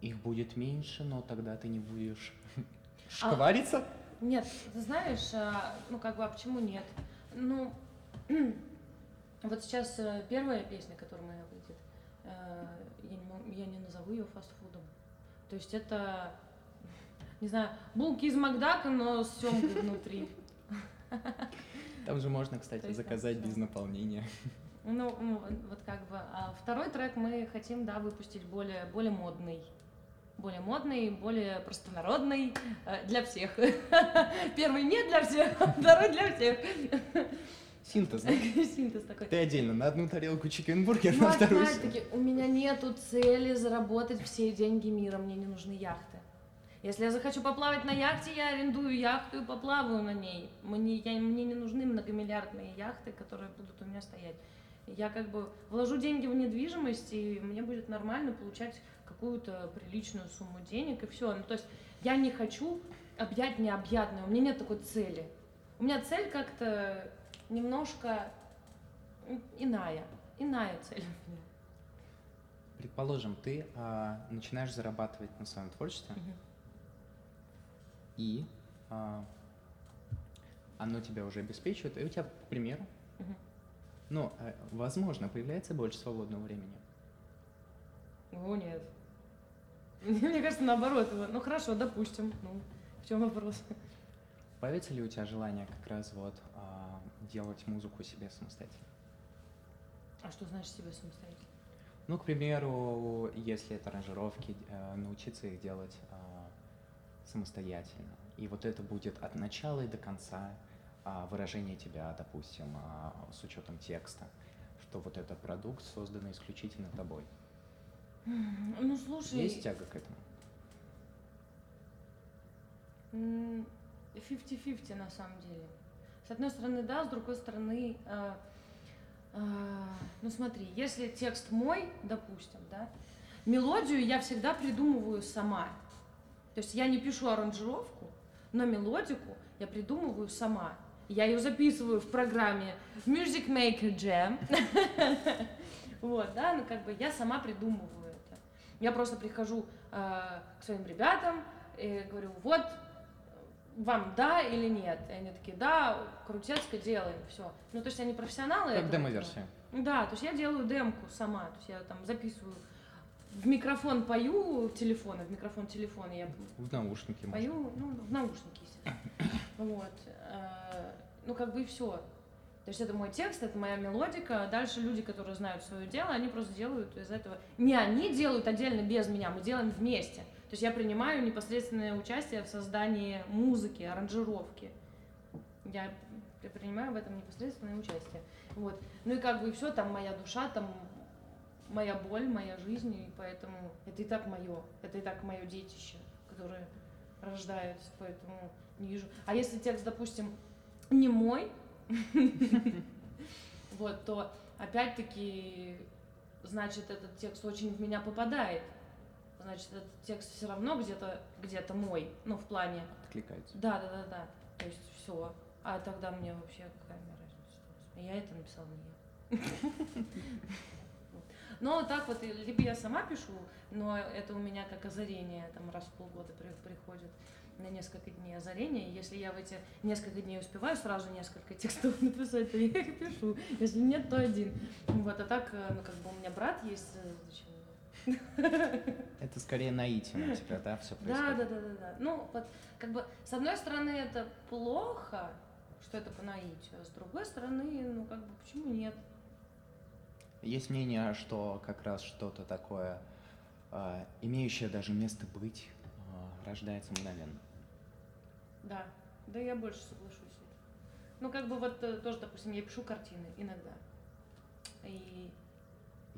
S1: их будет меньше, но тогда ты не будешь
S2: А-
S1: шквариться?
S2: Нет, ты знаешь, а, ну как бы, а почему нет? Ну, [CLEARS THROAT] вот сейчас э, первая песня, которая моя выйдет, э, я не, мо- я не назову ее фастфудом. То есть это, [LAUGHS] не знаю, булки из Макдака, но с семгой внутри. [LAUGHS]
S1: Там же можно, кстати, заказать без наполнения.
S2: Ну, м, вот как бы. А второй трек мы хотим, да, выпустить более, более модный. Более модный, более простонародный э, для всех. [LAUGHS] Первый не для всех, а второй для всех.
S1: Синтез, да? [LAUGHS]
S2: Синтез такой.
S1: Ты отдельно на одну тарелку чикенбургер,
S2: Ну,
S1: на вторую...
S2: опять-таки, у меня нету цели заработать все деньги мира, мне не нужны яхты. Если я захочу поплавать на яхте, я арендую яхту и поплаваю на ней. Мне, я- мне не нужны многомиллиардные яхты, которые будут у меня стоять. Я как бы вложу деньги в недвижимость, и мне будет нормально получать какую-то приличную сумму денег, и все. Ну, то есть я не хочу объять необъятное, у меня нет такой цели. У меня цель как-то немножко иная, иная цель [LAUGHS] у меня.
S1: предположим, ты а, начинаешь зарабатывать на своем творчестве,
S2: Мгм.
S1: и а, оно тебя уже обеспечивает, и у тебя, к примеру,
S2: Мгм.
S1: Ну, э, возможно, появляется больше свободного времени.
S2: О, нет. [LAUGHS] Мне кажется, наоборот. Ну хорошо, допустим. Ну, в чем вопрос?
S1: Появится ли у тебя желание как раз вот а, делать музыку себе самостоятельно?
S2: А что значит себе самостоятельно?
S1: Ну, к примеру, если это аранжировки, э, научиться их делать а, самостоятельно. И вот это будет от начала и до конца выражение тебя, допустим, а, с учетом текста, что вот этот продукт создан исключительно тобой.
S2: Ну, слушай,
S1: Есть тяга к этому?
S2: м, 50-50 на самом деле. С одной стороны, да, с другой стороны, а, а, ну смотри, если текст мой, допустим, да, мелодию я всегда придумываю сама. То есть я не пишу аранжировку, но мелодику я придумываю сама. Я ее записываю в программе Music Maker Jam. [LAUGHS] Вот, да, ну как бы я сама придумываю это. Я просто прихожу э, к своим ребятам и говорю, вот, вам да или нет? И они такие, да, крутецко делаем, все. Ну, то есть они профессионалы.
S1: Как демо-версия.
S2: Да, то есть я делаю демку сама, то есть я там записываю в микрофон пою телефона, в микрофон телефона я
S1: В наушники,
S2: пою, ну, в наушники, естественно. [COUGHS] Вот. э, Ну, как бы и все. То есть это мой текст, это моя мелодика. а Дальше люди, которые знают свое дело, они просто делают из этого... Не они делают отдельно без меня, мы делаем вместе. То есть я принимаю непосредственное участие в создании музыки, аранжировки. Я я принимаю в этом непосредственное участие. Вот. Ну и как бы и все, там моя душа, там моя боль, моя жизнь, и поэтому это и так мое, это и так мое детище, которое рождается, поэтому не вижу. А если текст, допустим, не мой, [LAUGHS] вот, то опять-таки, значит, этот текст очень в меня попадает. Значит, этот текст все равно где-то где-то мой, ну, в плане
S1: Откликается.
S2: да, да, да, да. То есть все. А тогда мне вообще какая мне разница? Я это написала не я. [LAUGHS] Но так вот, либо я сама пишу, но это у меня как озарение, там раз в полгода при- приходит на несколько дней озарение. Если я в эти несколько дней успеваю сразу несколько текстов [LAUGHS] написать, то я их пишу. Если нет, то один. Вот, а так, э, ну, как бы у меня брат есть, э, зачем? [LAUGHS]
S1: Это скорее наитие у тебя, да, все
S2: Да,
S1: происходит?
S2: да, да, да, да. Ну, вот, как бы, с одной стороны, это плохо, что это по наитию, а с другой стороны, ну, как бы, почему нет?
S1: Есть мнение, что как раз что-то такое, а, имеющее даже место быть, а, рождается мгновенно.
S2: Да, да, я больше соглашусь. Ну, как бы, вот, э, тоже, допустим, я пишу картины иногда. И,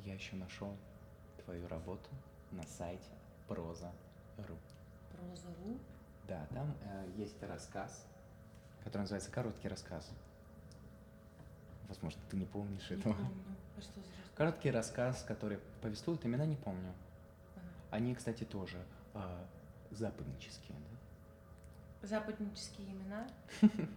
S1: Я еще нашел твою работу на сайте проза.ру.
S2: проза.ру,
S1: Да, там э, есть рассказ, который называется «Короткий рассказ». Возможно, ты не помнишь
S2: не
S1: этого.
S2: помню. А что за?
S1: Короткий рассказ, который повествует, имена не помню.
S2: Ага.
S1: Они, кстати, тоже а, западнические, да?
S2: Западнические имена. [LAUGHS]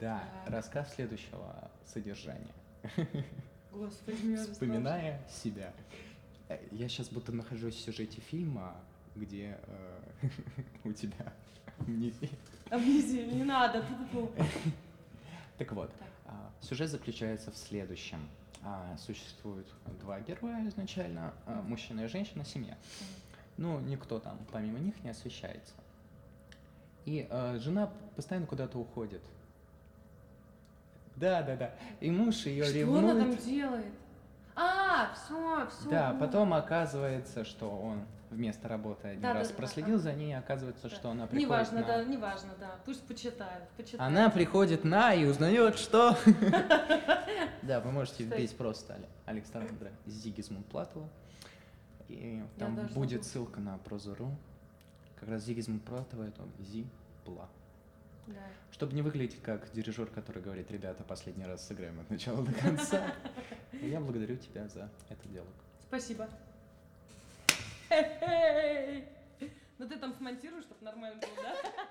S1: Да, рассказ следующего содержания. [LAUGHS]
S2: Господи,
S1: Вспоминая себя. Э, Я сейчас будто нахожусь в сюжете фильма, где э, [LAUGHS] у тебя амнезия.
S2: Амнезия, не надо.
S1: Так вот,
S2: Так.
S1: а, сюжет заключается в следующем. А, Существует два героя изначально, а, мужчина и женщина, семья. Ну, никто там помимо них не освещается. И э, жена постоянно куда-то уходит. Да, да, да. И муж ее
S2: Что
S1: ревнует.
S2: она там делает? А, все, все.
S1: Да, потом оказывается, что он вместо работы один
S2: Да, да,
S1: раз
S2: да, да,
S1: проследил
S2: ага.
S1: за ней, оказывается, что она приходит
S2: Неважно,
S1: на...
S2: да, неважно, да. Пусть почитают, почитают.
S1: Она приходит на и узнает, что... [LAUGHS] Да, вы можете вбить просто Але- Александра Зигизмунд Платова. И там будет ссылка на прозору. Как раз Зигизмунд Платова это Зи Пла.
S2: Да.
S1: Чтобы не выглядеть как дирижер, который говорит, ребята, последний раз сыграем от начала до конца. [LAUGHS] Я благодарю тебя за этот диалог.
S2: Спасибо. Ну ты там смонтируешь, чтобы нормально было, да?